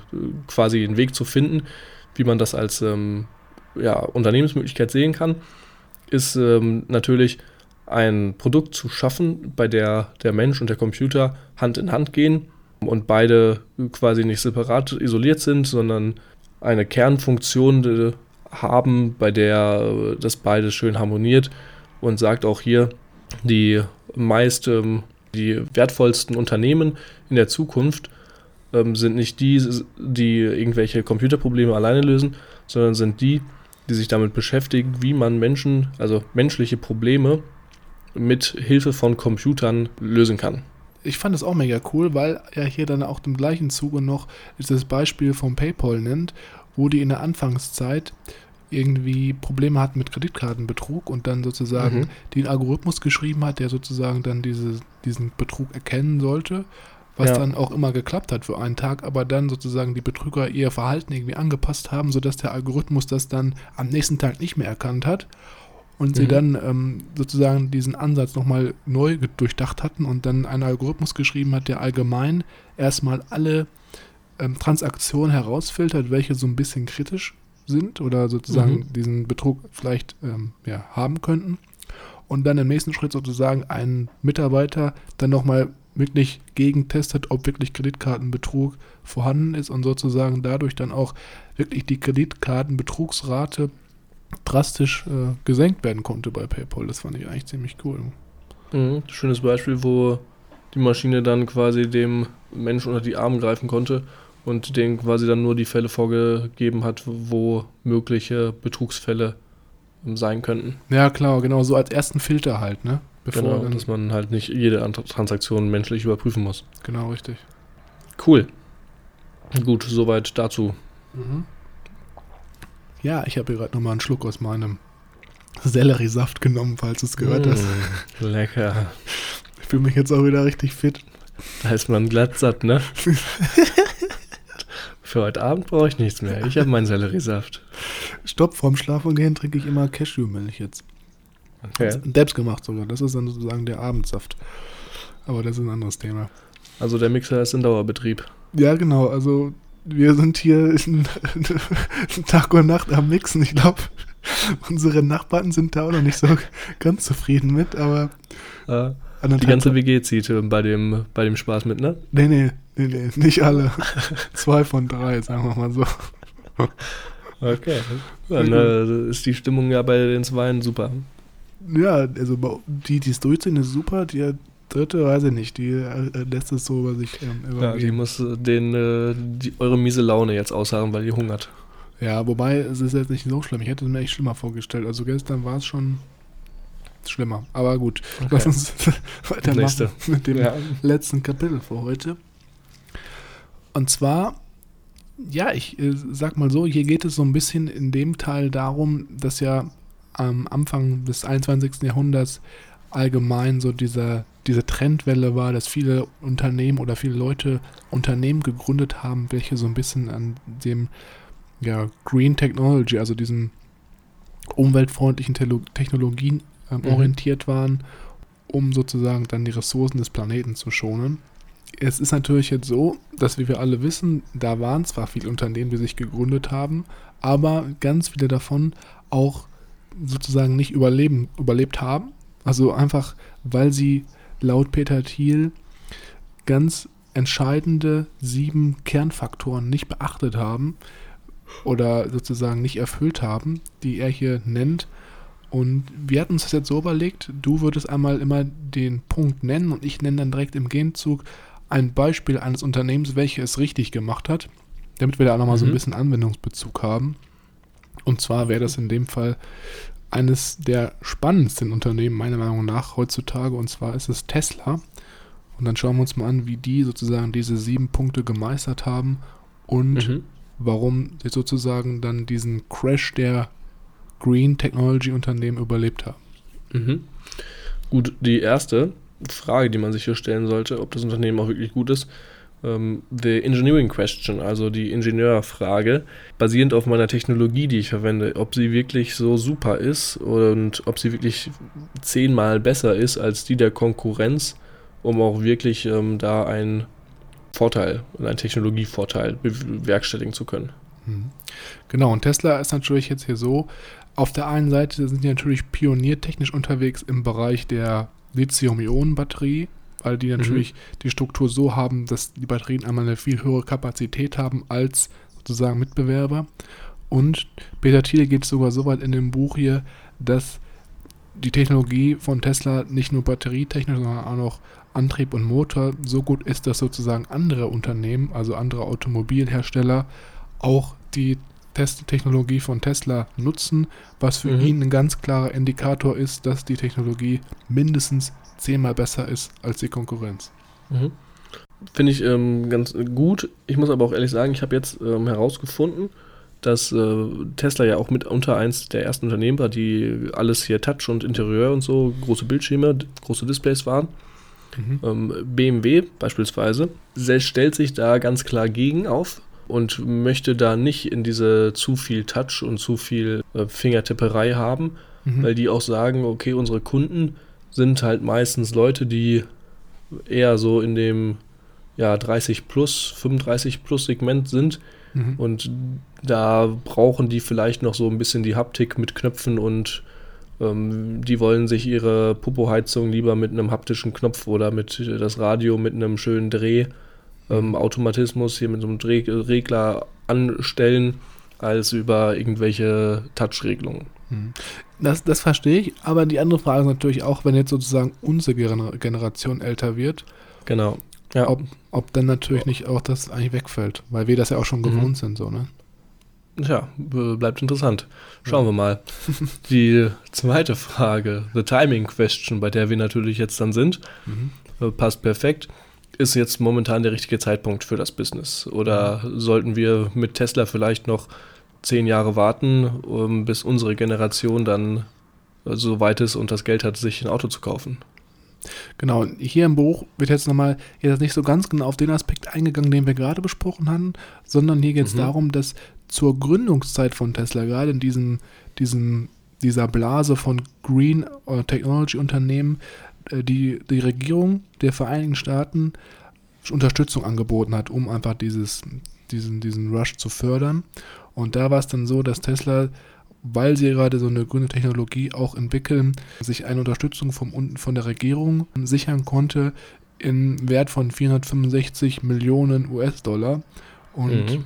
Speaker 2: quasi einen Weg zu finden, wie man das als ähm, ja, Unternehmensmöglichkeit sehen kann, ist ähm, natürlich ein Produkt zu schaffen, bei der der Mensch und der Computer Hand in Hand gehen und beide quasi nicht separat isoliert sind, sondern eine Kernfunktion haben, bei der äh, das beides schön harmoniert und sagt auch hier, die meist ähm, die wertvollsten Unternehmen in der Zukunft ähm, sind nicht die, die irgendwelche Computerprobleme alleine lösen, sondern sind die, die sich damit beschäftigen, wie man Menschen, also menschliche Probleme mit Hilfe von Computern lösen kann.
Speaker 1: Ich fand es auch mega cool, weil er hier dann auch im gleichen Zuge noch das Beispiel von PayPal nennt, wo die in der Anfangszeit irgendwie Probleme hatten mit Kreditkartenbetrug und dann sozusagen
Speaker 2: Mhm.
Speaker 1: den Algorithmus geschrieben hat, der sozusagen dann diese, diesen Betrug erkennen sollte, was
Speaker 2: Ja.
Speaker 1: dann auch immer geklappt hat für einen Tag, aber dann sozusagen die Betrüger ihr Verhalten irgendwie angepasst haben, sodass der Algorithmus das dann am nächsten Tag nicht mehr erkannt hat und sie
Speaker 2: Mhm.
Speaker 1: dann ähm, sozusagen diesen Ansatz nochmal neu durchdacht hatten und dann einen Algorithmus geschrieben hat, der allgemein erstmal alle ähm, Transaktionen herausfiltert, welche so ein bisschen kritisch sind oder sozusagen
Speaker 2: Mhm.
Speaker 1: diesen Betrug vielleicht ähm, ja, haben könnten. Und dann im nächsten Schritt sozusagen einen Mitarbeiter dann nochmal wirklich gegentestet, ob wirklich Kreditkartenbetrug vorhanden ist und sozusagen dadurch dann auch wirklich die Kreditkartenbetrugsrate drastisch äh, gesenkt werden konnte bei PayPal. Das fand ich eigentlich ziemlich cool.
Speaker 2: Mhm. Schönes Beispiel, wo die Maschine dann quasi dem Menschen unter die Arme greifen konnte und dem quasi dann nur die Fälle vorgegeben hat, wo mögliche Betrugsfälle sein könnten.
Speaker 1: Ja, klar, genau, so als ersten Filter halt, ne? Bevor
Speaker 2: genau, dass man halt nicht jede andere Transaktion menschlich überprüfen muss.
Speaker 1: genau, richtig.
Speaker 2: Cool. Gut, soweit dazu.
Speaker 1: Mhm. Ja, ich habe hier gerade nochmal einen Schluck aus meinem Selleriesaft genommen, falls du es gehört hast.
Speaker 2: Mm, lecker.
Speaker 1: Ich fühle mich jetzt auch wieder richtig fit.
Speaker 2: Da ist man glatt satt, ne? Für heute Abend brauche ich nichts mehr. Ich habe meinen Selleriesaft.
Speaker 1: Stopp, vorm Schlafengehen trinke ich immer Cashewmilch jetzt.
Speaker 2: Okay.
Speaker 1: Selbst gemacht sogar. Das ist dann sozusagen der Abendsaft. Aber das ist ein anderes Thema.
Speaker 2: Also der Mixer ist in Dauerbetrieb.
Speaker 1: Ja, genau. Also wir sind hier Tag und Nacht am Mixen. Ich glaube, unsere Nachbarn sind da auch noch nicht so ganz zufrieden mit, aber
Speaker 2: Äh, die ganze WG zieht bei dem, bei dem Spaß mit, ne?
Speaker 1: Nee, nee, nee, nee, nicht alle. Zwei von drei, sagen wir mal so.
Speaker 2: Okay. Dann äh, ist die Stimmung ja bei den Zweien super.
Speaker 1: Ja, also die, die es durchziehen, ist super. Die dritte, weiß ich nicht, die äh, lässt es so über sich ähm,
Speaker 2: Ja, die muss äh, den, äh, die, eure miese Laune jetzt ausharren, weil die hungert.
Speaker 1: Ja, wobei es ist jetzt nicht so schlimm. Ich hätte es mir echt schlimmer vorgestellt. Also gestern war es schon schlimmer. Aber gut, lass uns weitermachen
Speaker 2: Nächste.
Speaker 1: mit dem
Speaker 2: Ja.
Speaker 1: letzten Kapitel für heute. Und zwar, ja, ich äh, sag mal so, hier geht es so ein bisschen in dem Teil darum, dass ja am Anfang des 21. Jahrhunderts allgemein so dieser, diese Trendwelle war, dass viele Unternehmen oder viele Leute Unternehmen gegründet haben, welche so ein bisschen an dem ja, Green Technology, also diesen umweltfreundlichen Technologien ähm,
Speaker 2: Mhm.
Speaker 1: orientiert waren, um sozusagen dann die Ressourcen des Planeten zu schonen. Es ist natürlich jetzt so, dass wie wir alle wissen, da waren zwar viele Unternehmen, die sich gegründet haben, aber ganz viele davon auch sozusagen nicht überleben, überlebt haben. Also einfach, weil sie laut Peter Thiel ganz entscheidende sieben Kernfaktoren nicht beachtet haben oder sozusagen nicht erfüllt haben, die er hier nennt. Und wir hatten uns das jetzt so überlegt, du würdest einmal immer den Punkt nennen und ich nenne dann direkt im Gegenzug ein Beispiel eines Unternehmens, welches es richtig gemacht hat, damit wir da auch nochmal so ein
Speaker 2: Mhm.
Speaker 1: bisschen Anwendungsbezug haben. Und zwar wäre das in dem Fall eines der spannendsten Unternehmen meiner Meinung nach heutzutage und zwar ist es Tesla. Und dann schauen wir uns mal an, wie die sozusagen diese sieben Punkte gemeistert haben und
Speaker 2: Mhm.
Speaker 1: warum sie sozusagen dann diesen Crash der Green Technology Unternehmen überlebt haben.
Speaker 2: Mhm. Gut, die erste Frage, die man sich hier stellen sollte, ob das Unternehmen auch wirklich gut ist, ähm, the Engineering Question, also die Ingenieurfrage, basierend auf meiner Technologie, die ich verwende, ob sie wirklich so super ist und ob sie wirklich zehnmal besser ist als die der Konkurrenz, um auch wirklich ähm, da einen Vorteil, einen Technologievorteil bewerkstelligen zu können.
Speaker 1: Mhm. Genau, und Tesla ist natürlich jetzt hier so, auf der einen Seite sind die natürlich pioniertechnisch unterwegs im Bereich der Lithium-Ionen-Batterie, weil die natürlich mhm. die Struktur so haben, dass die Batterien einmal eine viel höhere Kapazität haben als sozusagen Mitbewerber. Und Peter Thiele geht sogar so weit in dem Buch hier, dass die Technologie von Tesla nicht nur batterietechnisch, sondern auch noch Antrieb und Motor so gut ist, dass sozusagen andere Unternehmen, also andere Automobilhersteller, auch die Testtechnologie von Tesla nutzen, was für mhm. ihn ein ganz klarer Indikator ist, dass die Technologie mindestens zehnmal besser ist als die Konkurrenz.
Speaker 2: Mhm. Finde ich ähm, ganz gut. Ich muss aber auch ehrlich sagen, ich habe jetzt ähm, herausgefunden, dass äh, Tesla ja auch mitunter eins der ersten Unternehmen war, die alles hier Touch und Interieur und so, große Bildschirme, große Displays waren. Mhm. Ähm, BMW beispielsweise stellt sich da ganz klar gegen auf und möchte da nicht in diese zu viel Touch und zu viel äh, Fingertipperei haben, mhm. weil die auch sagen, okay, unsere Kunden sind halt meistens Leute, die eher so in dem ja, 30 plus, 35 plus Segment sind. Mhm. Und da brauchen die vielleicht noch so ein bisschen die Haptik mit Knöpfen und ähm, die wollen sich ihre Popo-Heizung lieber mit einem haptischen Knopf oder mit äh, das Radio mit einem schönen Dreh ähm, Automatismus hier mit so einem Dreh Regler anstellen, als über irgendwelche Touch-Regelungen.
Speaker 1: Hm. Das, das verstehe ich, aber die andere Frage ist natürlich auch, wenn jetzt sozusagen unsere Generation älter wird,
Speaker 2: genau.
Speaker 1: Ja. Ob, ob dann natürlich nicht auch das eigentlich wegfällt, weil wir das ja auch schon mhm. gewohnt sind, so, ne?
Speaker 2: Ja, bleibt interessant. Schauen ja. wir mal. Die zweite Frage, the timing question, bei der wir natürlich jetzt dann sind, mhm. Äh, passt perfekt ist jetzt momentan der richtige Zeitpunkt für das Business? Oder sollten wir mit Tesla vielleicht noch zehn Jahre warten, um, bis unsere Generation dann so weit ist und das Geld hat, sich ein Auto zu kaufen?
Speaker 1: Genau, hier im Buch wird jetzt nochmal jetzt nicht so ganz genau auf den Aspekt eingegangen, den wir gerade besprochen haben, sondern hier geht es mhm. darum, dass zur Gründungszeit von Tesla, gerade in diesem, diesem, dieser Blase von Green Technology Unternehmen, äh, die, die Regierung der Vereinigten Staaten Unterstützung angeboten hat, um einfach dieses, diesen, diesen Rush zu fördern. Und da war es dann so, dass Tesla, weil sie gerade so eine grüne Technologie auch entwickeln, sich eine Unterstützung vom, von der Regierung sichern konnte in Wert von 465 Millionen US-Dollar. Und mhm.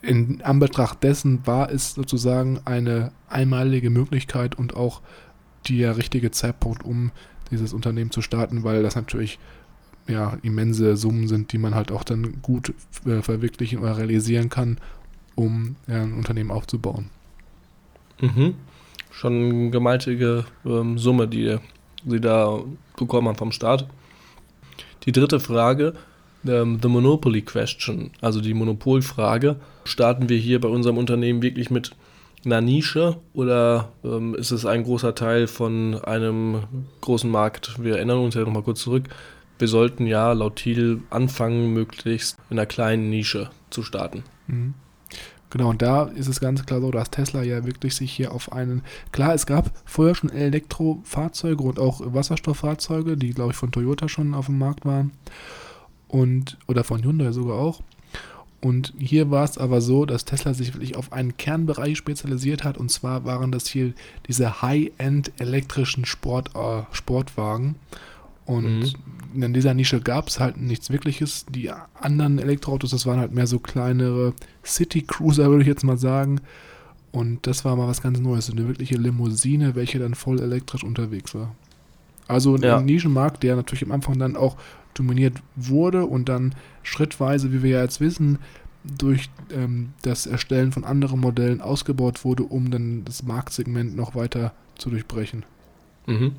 Speaker 1: in Anbetracht dessen war es sozusagen eine einmalige Möglichkeit und auch der richtige Zeitpunkt, um dieses Unternehmen zu starten, weil das natürlich ja, immense Summen sind, die man halt auch dann gut äh, verwirklichen oder realisieren kann, um ein Unternehmen aufzubauen.
Speaker 2: Mhm. Schon eine gewaltige ähm, Summe, die sie da bekommen haben vom Staat. Die dritte Frage, ähm, the Monopoly Question, also die Monopolfrage, starten wir hier bei unserem Unternehmen wirklich mit einer Nische oder ähm, ist es ein großer Teil von einem großen Markt? Wir erinnern uns ja nochmal kurz zurück. Wir sollten ja laut Thiel anfangen, möglichst in einer kleinen Nische zu starten. Mhm.
Speaker 1: Genau, und da ist es ganz klar so, dass Tesla ja wirklich sich hier auf einen. Klar, es gab vorher schon Elektrofahrzeuge und auch Wasserstofffahrzeuge, die, glaube ich, von Toyota schon auf dem Markt waren. Und, oder von Hyundai sogar auch. Und hier war es aber so, dass Tesla sich wirklich auf einen Kernbereich spezialisiert hat. Und zwar waren das hier diese High-End elektrischen Sport, äh, Sportwagen. Und mhm. in dieser Nische gab es halt nichts Wirkliches. Die anderen Elektroautos, das waren halt mehr so kleinere City Cruiser, würde ich jetzt mal sagen. Und das war mal was ganz Neues. Eine wirkliche Limousine, welche dann voll elektrisch unterwegs war. Also ein ja. Nischenmarkt, der natürlich am Anfang dann auch dominiert wurde und dann schrittweise, wie wir ja jetzt wissen, durch ähm, das Erstellen von anderen Modellen ausgebaut wurde, um dann das Marktsegment noch weiter zu durchbrechen.
Speaker 2: Mhm.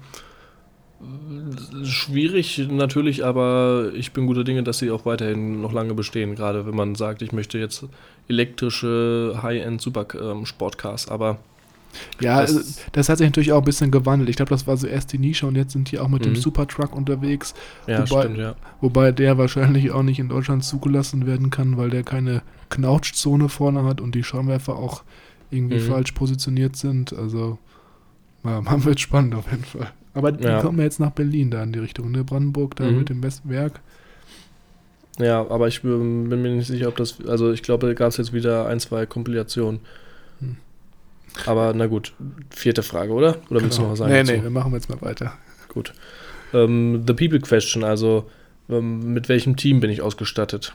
Speaker 2: Schwierig natürlich, aber ich bin guter Dinge, dass sie auch weiterhin noch lange bestehen, gerade wenn man sagt, ich möchte jetzt elektrische High-End-Super-Sportcars, aber
Speaker 1: Ja,
Speaker 2: Das-
Speaker 1: das, das hat sich natürlich auch ein bisschen gewandelt. Ich glaube, das war so erst die Nische und jetzt sind die auch mit dem
Speaker 2: Mhm.
Speaker 1: Supertruck unterwegs.
Speaker 2: ja,
Speaker 1: Wobei-
Speaker 2: stimmt, ja.
Speaker 1: Wobei der wahrscheinlich auch nicht in Deutschland zugelassen werden kann, weil der keine Knautschzone vorne hat und die Scheinwerfer auch irgendwie
Speaker 2: Mhm.
Speaker 1: falsch positioniert sind. Also, ja, man wird spannend auf jeden Fall. Aber die
Speaker 2: Ja.
Speaker 1: kommen jetzt nach Berlin da in die Richtung, ne? Brandenburg, da
Speaker 2: Mhm.
Speaker 1: mit dem Westwerk.
Speaker 2: Ja, aber ich bin mir nicht sicher, ob das, also ich glaube, da gab es jetzt wieder ein, zwei Kompilationen.
Speaker 1: Hm.
Speaker 2: Aber na gut, vierte Frage, oder? Oder willst du noch was sagen?
Speaker 1: Nee,
Speaker 2: dazu?
Speaker 1: nee, wir machen jetzt mal weiter.
Speaker 2: Gut. Ähm, the People Question, also ähm, mit welchem Team bin ich ausgestattet?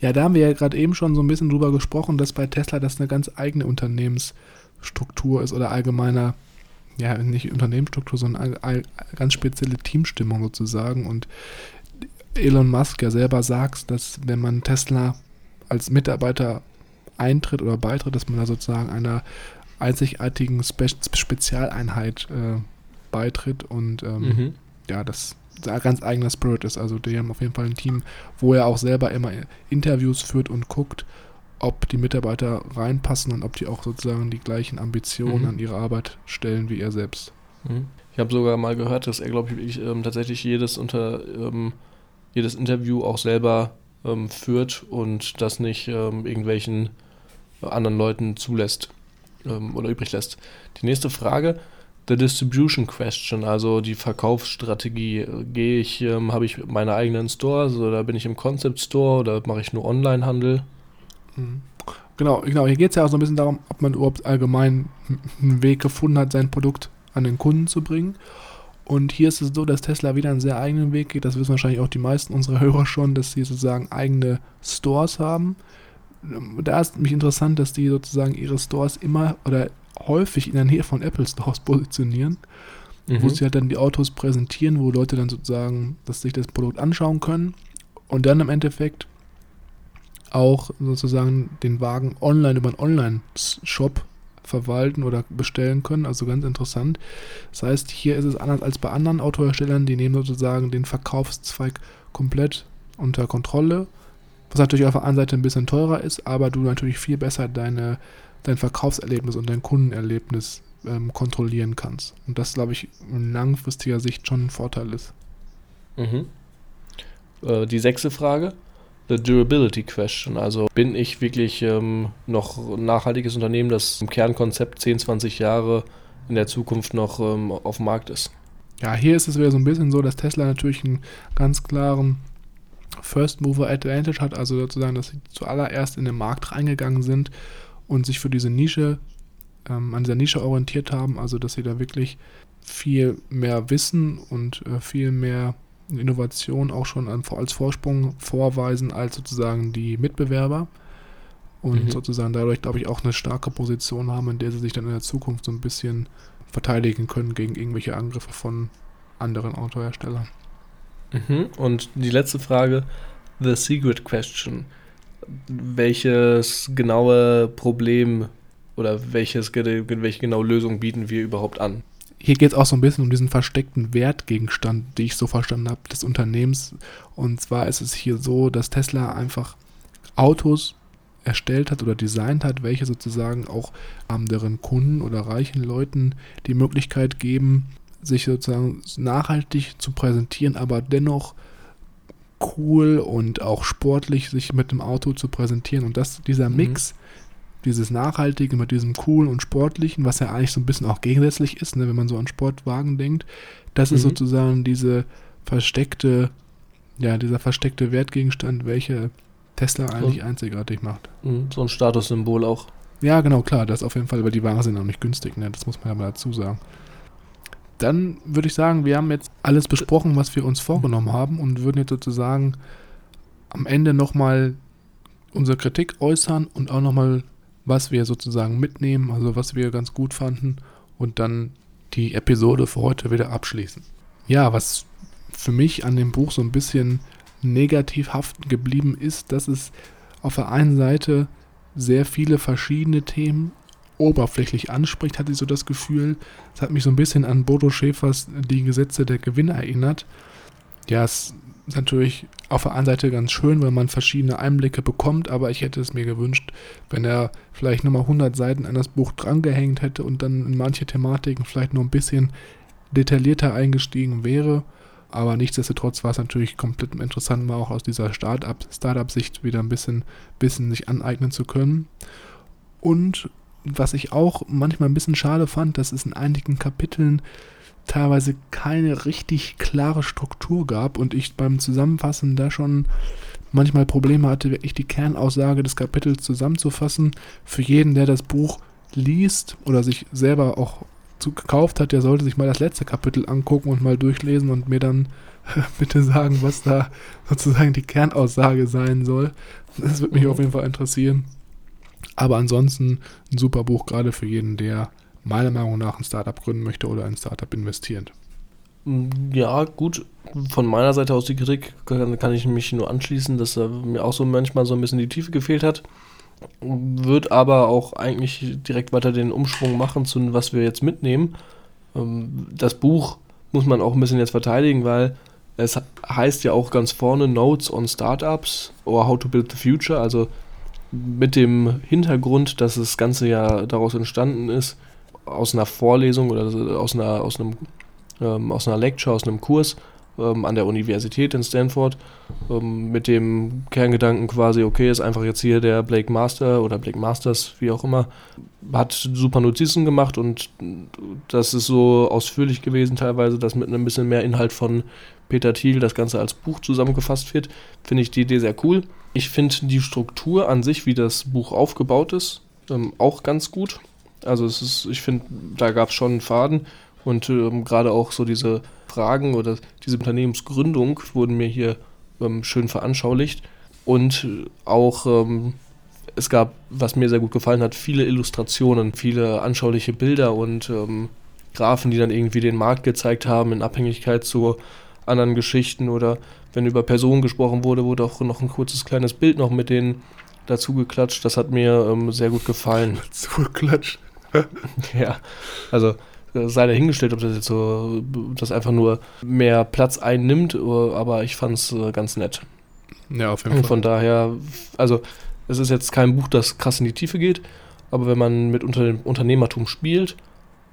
Speaker 1: Ja, da haben wir ja gerade eben schon so ein bisschen drüber gesprochen, dass bei Tesla das eine ganz eigene Unternehmensstruktur ist oder allgemeiner, ja, nicht Unternehmensstruktur, sondern all, ganz spezielle Teamstimmung sozusagen. Und Elon Musk ja selber sagt, dass wenn man Tesla als Mitarbeiter eintritt oder beitritt, dass man da sozusagen einer einzigartigen Spe Spezialeinheit äh, beitritt und ähm, ja, das ein ganz eigener Spirit ist. Also die haben auf jeden Fall ein Team, wo er auch selber immer Interviews führt und guckt, ob die Mitarbeiter reinpassen und ob die auch sozusagen die gleichen Ambitionen
Speaker 2: Mhm.
Speaker 1: an ihre Arbeit stellen wie er selbst.
Speaker 2: Mhm. Ich habe sogar mal gehört, dass er, glaube ich, ähm, tatsächlich jedes unter ähm, jedes Interview auch selber ähm, führt und das nicht ähm, irgendwelchen anderen Leuten zulässt ähm, oder übrig lässt. Die nächste Frage, the distribution question, also die Verkaufsstrategie. Äh, Gehe ich, ähm, habe ich meine eigenen Stores oder bin ich im Concept Store oder mache ich nur Online-Handel?
Speaker 1: Mhm. Genau, genau. Hier geht es ja auch so ein bisschen darum, ob man überhaupt allgemein einen Weg gefunden hat, sein Produkt an den Kunden zu bringen. Und hier ist es so, dass Tesla wieder einen sehr eigenen Weg geht. Das wissen wahrscheinlich auch die meisten unserer Hörer schon, dass sie sozusagen eigene Stores haben. Da ist mich interessant, dass die sozusagen ihre Stores immer oder häufig in der Nähe von Apple Stores positionieren, wo sie halt dann die Autos präsentieren, wo Leute dann sozusagen dass sich das Produkt anschauen können und dann im Endeffekt auch sozusagen den Wagen online über einen Online-Shop verwalten oder bestellen können. Also ganz interessant. Das heißt, hier ist es anders als bei anderen Autoherstellern, die nehmen sozusagen den Verkaufszweig komplett unter Kontrolle, was natürlich auf der anderen Seite ein bisschen teurer ist, aber du natürlich viel besser deine, dein Verkaufserlebnis und dein Kundenerlebnis ähm, kontrollieren kannst. Und das, glaube ich, in langfristiger Sicht schon ein Vorteil ist.
Speaker 2: Mhm. Äh, die sechste Frage, the durability question. Also bin ich wirklich ähm, noch ein nachhaltiges Unternehmen, das im Kernkonzept 10, 20 Jahre in der Zukunft noch ähm, auf dem Markt ist?
Speaker 1: Ja, hier ist es wieder so ein bisschen so, dass Tesla natürlich einen ganz klaren First Mover Advantage hat, also sozusagen, dass sie zuallererst in den Markt reingegangen sind und sich für diese Nische, ähm, an dieser Nische orientiert haben, also dass sie da wirklich viel mehr Wissen und äh, viel mehr Innovation auch schon als Vorsprung vorweisen als sozusagen die Mitbewerber und
Speaker 2: Mhm.
Speaker 1: sozusagen dadurch, glaube ich, auch eine starke Position haben, in der sie sich dann in der Zukunft so ein bisschen verteidigen können gegen irgendwelche Angriffe von anderen Autoherstellern.
Speaker 2: Mhm. Und die letzte Frage, the secret question. Welches genaue Problem oder welches, welche genaue Lösung bieten wir überhaupt an?
Speaker 1: Hier geht es auch so ein bisschen um diesen versteckten Wertgegenstand, die ich so verstanden habe, des Unternehmens. Und zwar ist es hier so, dass Tesla einfach Autos erstellt hat oder designt hat, welche sozusagen auch anderen Kunden oder reichen Leuten die Möglichkeit geben, sich sozusagen nachhaltig zu präsentieren, aber dennoch cool und auch sportlich sich mit dem Auto zu präsentieren. Und das, dieser
Speaker 2: Mhm.
Speaker 1: Dieses Nachhaltige mit diesem coolen und sportlichen, was ja eigentlich so ein bisschen auch gegensätzlich ist, ne, wenn man so an Sportwagen denkt, das ist
Speaker 2: Mhm.
Speaker 1: sozusagen diese versteckte, ja, dieser versteckte Wertgegenstand, welche Tesla eigentlich einzigartig macht.
Speaker 2: Mhm. So ein Statussymbol auch.
Speaker 1: Ja, genau, klar, das auf jeden Fall, weil die Waren sind auch nicht günstig, ne? Das muss man ja mal dazu sagen. Dann würde ich sagen, wir haben jetzt alles besprochen, was wir uns vorgenommen haben und würden jetzt sozusagen am Ende nochmal unsere Kritik äußern und auch nochmal, was wir sozusagen mitnehmen, also was wir ganz gut fanden und dann die Episode für heute wieder abschließen. Ja, was für mich an dem Buch so ein bisschen negativ haften geblieben ist, dass es auf der einen Seite sehr viele verschiedene Themen oberflächlich anspricht, hatte ich so das Gefühl. Es hat mich so ein bisschen an Bodo Schäfers Die Gesetze der Gewinne erinnert. Ja, es natürlich auf der einen Seite ganz schön, weil man verschiedene Einblicke bekommt, aber ich hätte es mir gewünscht, wenn er vielleicht nochmal 100 Seiten an das Buch drangehängt hätte und dann in manche Thematiken vielleicht noch ein bisschen detaillierter eingestiegen wäre. Aber nichtsdestotrotz war es natürlich komplett interessant, mal auch aus dieser Startup-Sicht wieder ein bisschen, bisschen sich aneignen zu können. Und was ich auch manchmal ein bisschen schade fand, dass es in einigen Kapiteln teilweise keine richtig klare Struktur gab und ich beim Zusammenfassen da schon manchmal Probleme hatte, wirklich die Kernaussage des Kapitels zusammenzufassen. Für jeden, der das Buch liest oder sich selber auch zu gekauft hat, der sollte sich mal das letzte Kapitel angucken und mal durchlesen und mir dann bitte sagen, was da sozusagen die Kernaussage sein soll. Das würde mich auf jeden Fall interessieren. Aber ansonsten ein super Buch, gerade für jeden, der meiner Meinung nach ein Startup gründen möchte oder ein Startup investiert.
Speaker 2: Ja, gut. Von meiner Seite aus die Kritik kann, kann ich mich nur anschließen, dass äh, mir auch so manchmal so ein bisschen die Tiefe gefehlt hat. Wird aber auch eigentlich direkt weiter den Umschwung machen, zu was wir jetzt mitnehmen. Ähm, das Buch muss man auch ein bisschen jetzt verteidigen, weil es heißt ja auch ganz vorne Notes on Startups or How to Build the Future, also mit dem Hintergrund, dass das Ganze ja daraus entstanden ist, aus einer Vorlesung oder aus einer, aus einem, ähm, aus einer Lecture, aus einem Kurs ähm, an der Universität in Stanford ähm, mit dem Kerngedanken quasi, okay, ist einfach jetzt hier der Blake Master oder Blake Masters, wie auch immer, hat super Notizen gemacht und das ist so ausführlich gewesen teilweise, dass mit einem bisschen mehr Inhalt von Peter Thiel das Ganze als Buch zusammengefasst wird, finde ich die Idee sehr cool. Ich finde die Struktur an sich, wie das Buch aufgebaut ist, ähm, auch ganz gut. Also es ist, ich finde, da gab es schon einen Faden und ähm, gerade auch so diese Fragen oder diese Unternehmensgründung wurden mir hier ähm, schön veranschaulicht und auch ähm, es gab, was mir sehr gut gefallen hat, viele Illustrationen, viele anschauliche Bilder und ähm, Graphen, die dann irgendwie den Markt gezeigt haben in Abhängigkeit zu anderen Geschichten oder wenn über Personen gesprochen wurde, wurde auch noch ein kurzes kleines Bild noch mit denen dazu geklatscht. Das hat mir ähm, sehr gut gefallen.
Speaker 1: Dazu geklatscht.
Speaker 2: ja, also äh, sei dahingestellt, ob das jetzt so, das einfach nur mehr Platz einnimmt, äh, aber ich fand es äh, ganz nett.
Speaker 1: Ja, auf jeden Fall.
Speaker 2: Von daher, also es ist jetzt kein Buch, das krass in die Tiefe geht, aber wenn man mit Unter Unternehmertum spielt,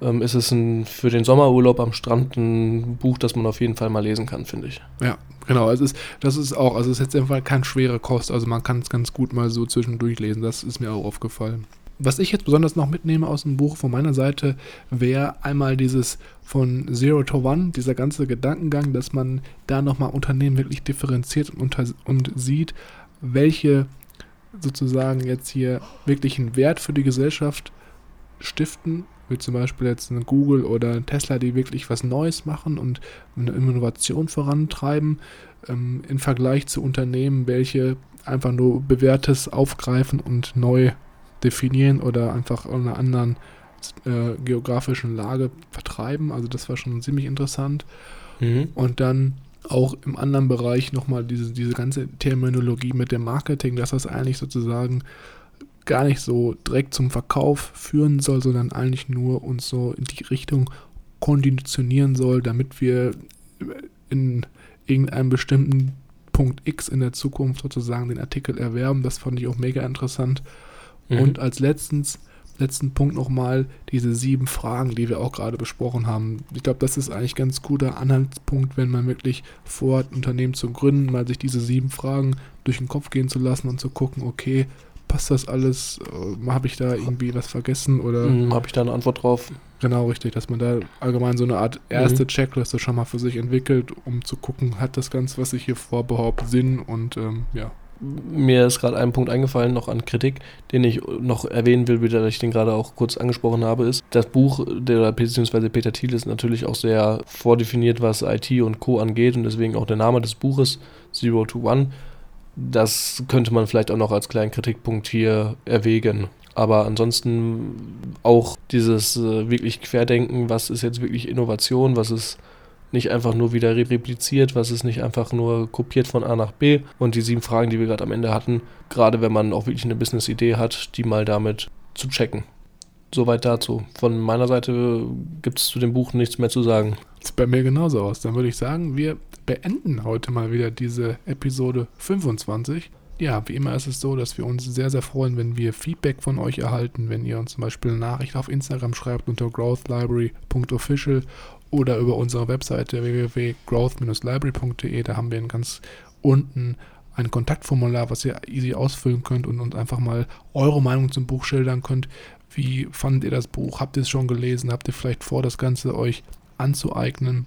Speaker 2: ähm, ist es ein, für den Sommerurlaub am Strand ein Buch, das man auf jeden Fall mal lesen kann, finde ich.
Speaker 1: Ja, genau. Es ist, das ist auch, also es ist jetzt einfach kein schwere Kost, also man kann es ganz gut mal so zwischendurch lesen, das ist mir auch aufgefallen. Was ich jetzt besonders noch mitnehme aus dem Buch von meiner Seite, wäre einmal dieses von Zero to One, dieser ganze Gedankengang, dass man da nochmal Unternehmen wirklich differenziert und, und sieht, welche sozusagen jetzt hier wirklich einen Wert für die Gesellschaft stiften, wie zum Beispiel jetzt eine Google oder ein Tesla, die wirklich was Neues machen und eine Innovation vorantreiben, ähm, im Vergleich zu Unternehmen, welche einfach nur Bewährtes aufgreifen und neu definieren oder einfach in einer anderen äh, geografischen Lage vertreiben. Also das war schon ziemlich interessant. Mhm. Und dann auch im anderen Bereich nochmal diese, diese ganze Terminologie mit dem Marketing, dass das eigentlich sozusagen gar nicht so direkt zum Verkauf führen soll, sondern eigentlich nur uns so in die Richtung konditionieren soll, damit wir in irgendeinem bestimmten Punkt X in der Zukunft sozusagen den Artikel erwerben. Das fand ich auch mega interessant. Mhm. Und als letztens, letzten Punkt nochmal diese sieben Fragen, die wir auch gerade besprochen haben. Ich glaube, das ist eigentlich ein ganz guter Anhaltspunkt, wenn man wirklich vorhat, ein Unternehmen zu gründen, mal sich diese sieben Fragen durch den Kopf gehen zu lassen und zu gucken, okay, passt das alles? Äh, Habe ich da irgendwie was vergessen oder?
Speaker 2: Mhm, Habe ich da eine Antwort drauf?
Speaker 1: Genau, richtig, dass man da allgemein so eine Art erste mhm. Checkliste schon mal für sich entwickelt, um zu gucken, hat das Ganze, was ich hier vorbehaupte, Sinn und ähm, ja
Speaker 2: mir ist gerade ein Punkt eingefallen, noch an Kritik, den ich noch erwähnen will, weil ich den gerade auch kurz angesprochen habe, ist, das Buch, der beziehungsweise Peter Thiel ist natürlich auch sehr vordefiniert, was IT und Co. angeht und deswegen auch der Name des Buches, Zero to One. Das könnte man vielleicht auch noch als kleinen Kritikpunkt hier erwägen. Aber ansonsten auch dieses äh, wirklich Querdenken, was ist jetzt wirklich Innovation, was ist nicht einfach nur wieder repliziert, was ist nicht einfach nur kopiert von A nach B. Und die sieben Fragen, die wir gerade am Ende hatten, gerade wenn man auch wirklich eine Business-Idee hat, die mal damit zu checken. soweit dazu. Von meiner Seite gibt es zu dem Buch nichts mehr zu sagen.
Speaker 1: Sieht bei mir genauso aus. Dann würde ich sagen, wir beenden heute mal wieder diese Episode 25. Ja, wie immer ist es so, dass wir uns sehr, sehr freuen, wenn wir Feedback von euch erhalten, wenn ihr uns zum Beispiel eine Nachricht auf Instagram schreibt unter growthlibrary.official oder über unsere Webseite www.growth-library.de. Da haben wir ganz unten ein Kontaktformular, was ihr easy ausfüllen könnt und uns einfach mal eure Meinung zum Buch schildern könnt. Wie fandet ihr das Buch? Habt ihr es schon gelesen? Habt ihr vielleicht vor, das Ganze euch anzueignen?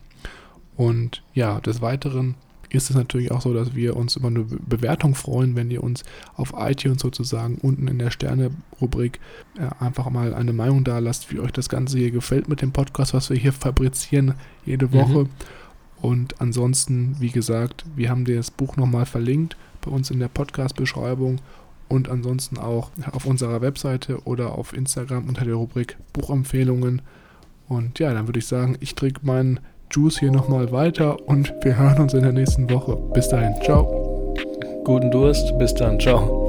Speaker 1: Und ja, des Weiteren ist es natürlich auch so, dass wir uns über eine Bewertung freuen, wenn ihr uns auf iTunes sozusagen unten in der Sterne-Rubrik äh, einfach mal eine Meinung da lasst, wie euch das Ganze hier gefällt mit dem Podcast, was wir hier fabrizieren jede Woche. Mhm. Und ansonsten, wie gesagt, wir haben das Buch nochmal verlinkt bei uns in der Podcast-Beschreibung und ansonsten auch auf unserer Webseite oder auf Instagram unter der Rubrik Buchempfehlungen. Und ja, dann würde ich sagen, ich trinke meinen Juice hier nochmal weiter und wir hören uns in der nächsten Woche. Bis dahin, ciao.
Speaker 2: Guten Durst, bis dann, ciao.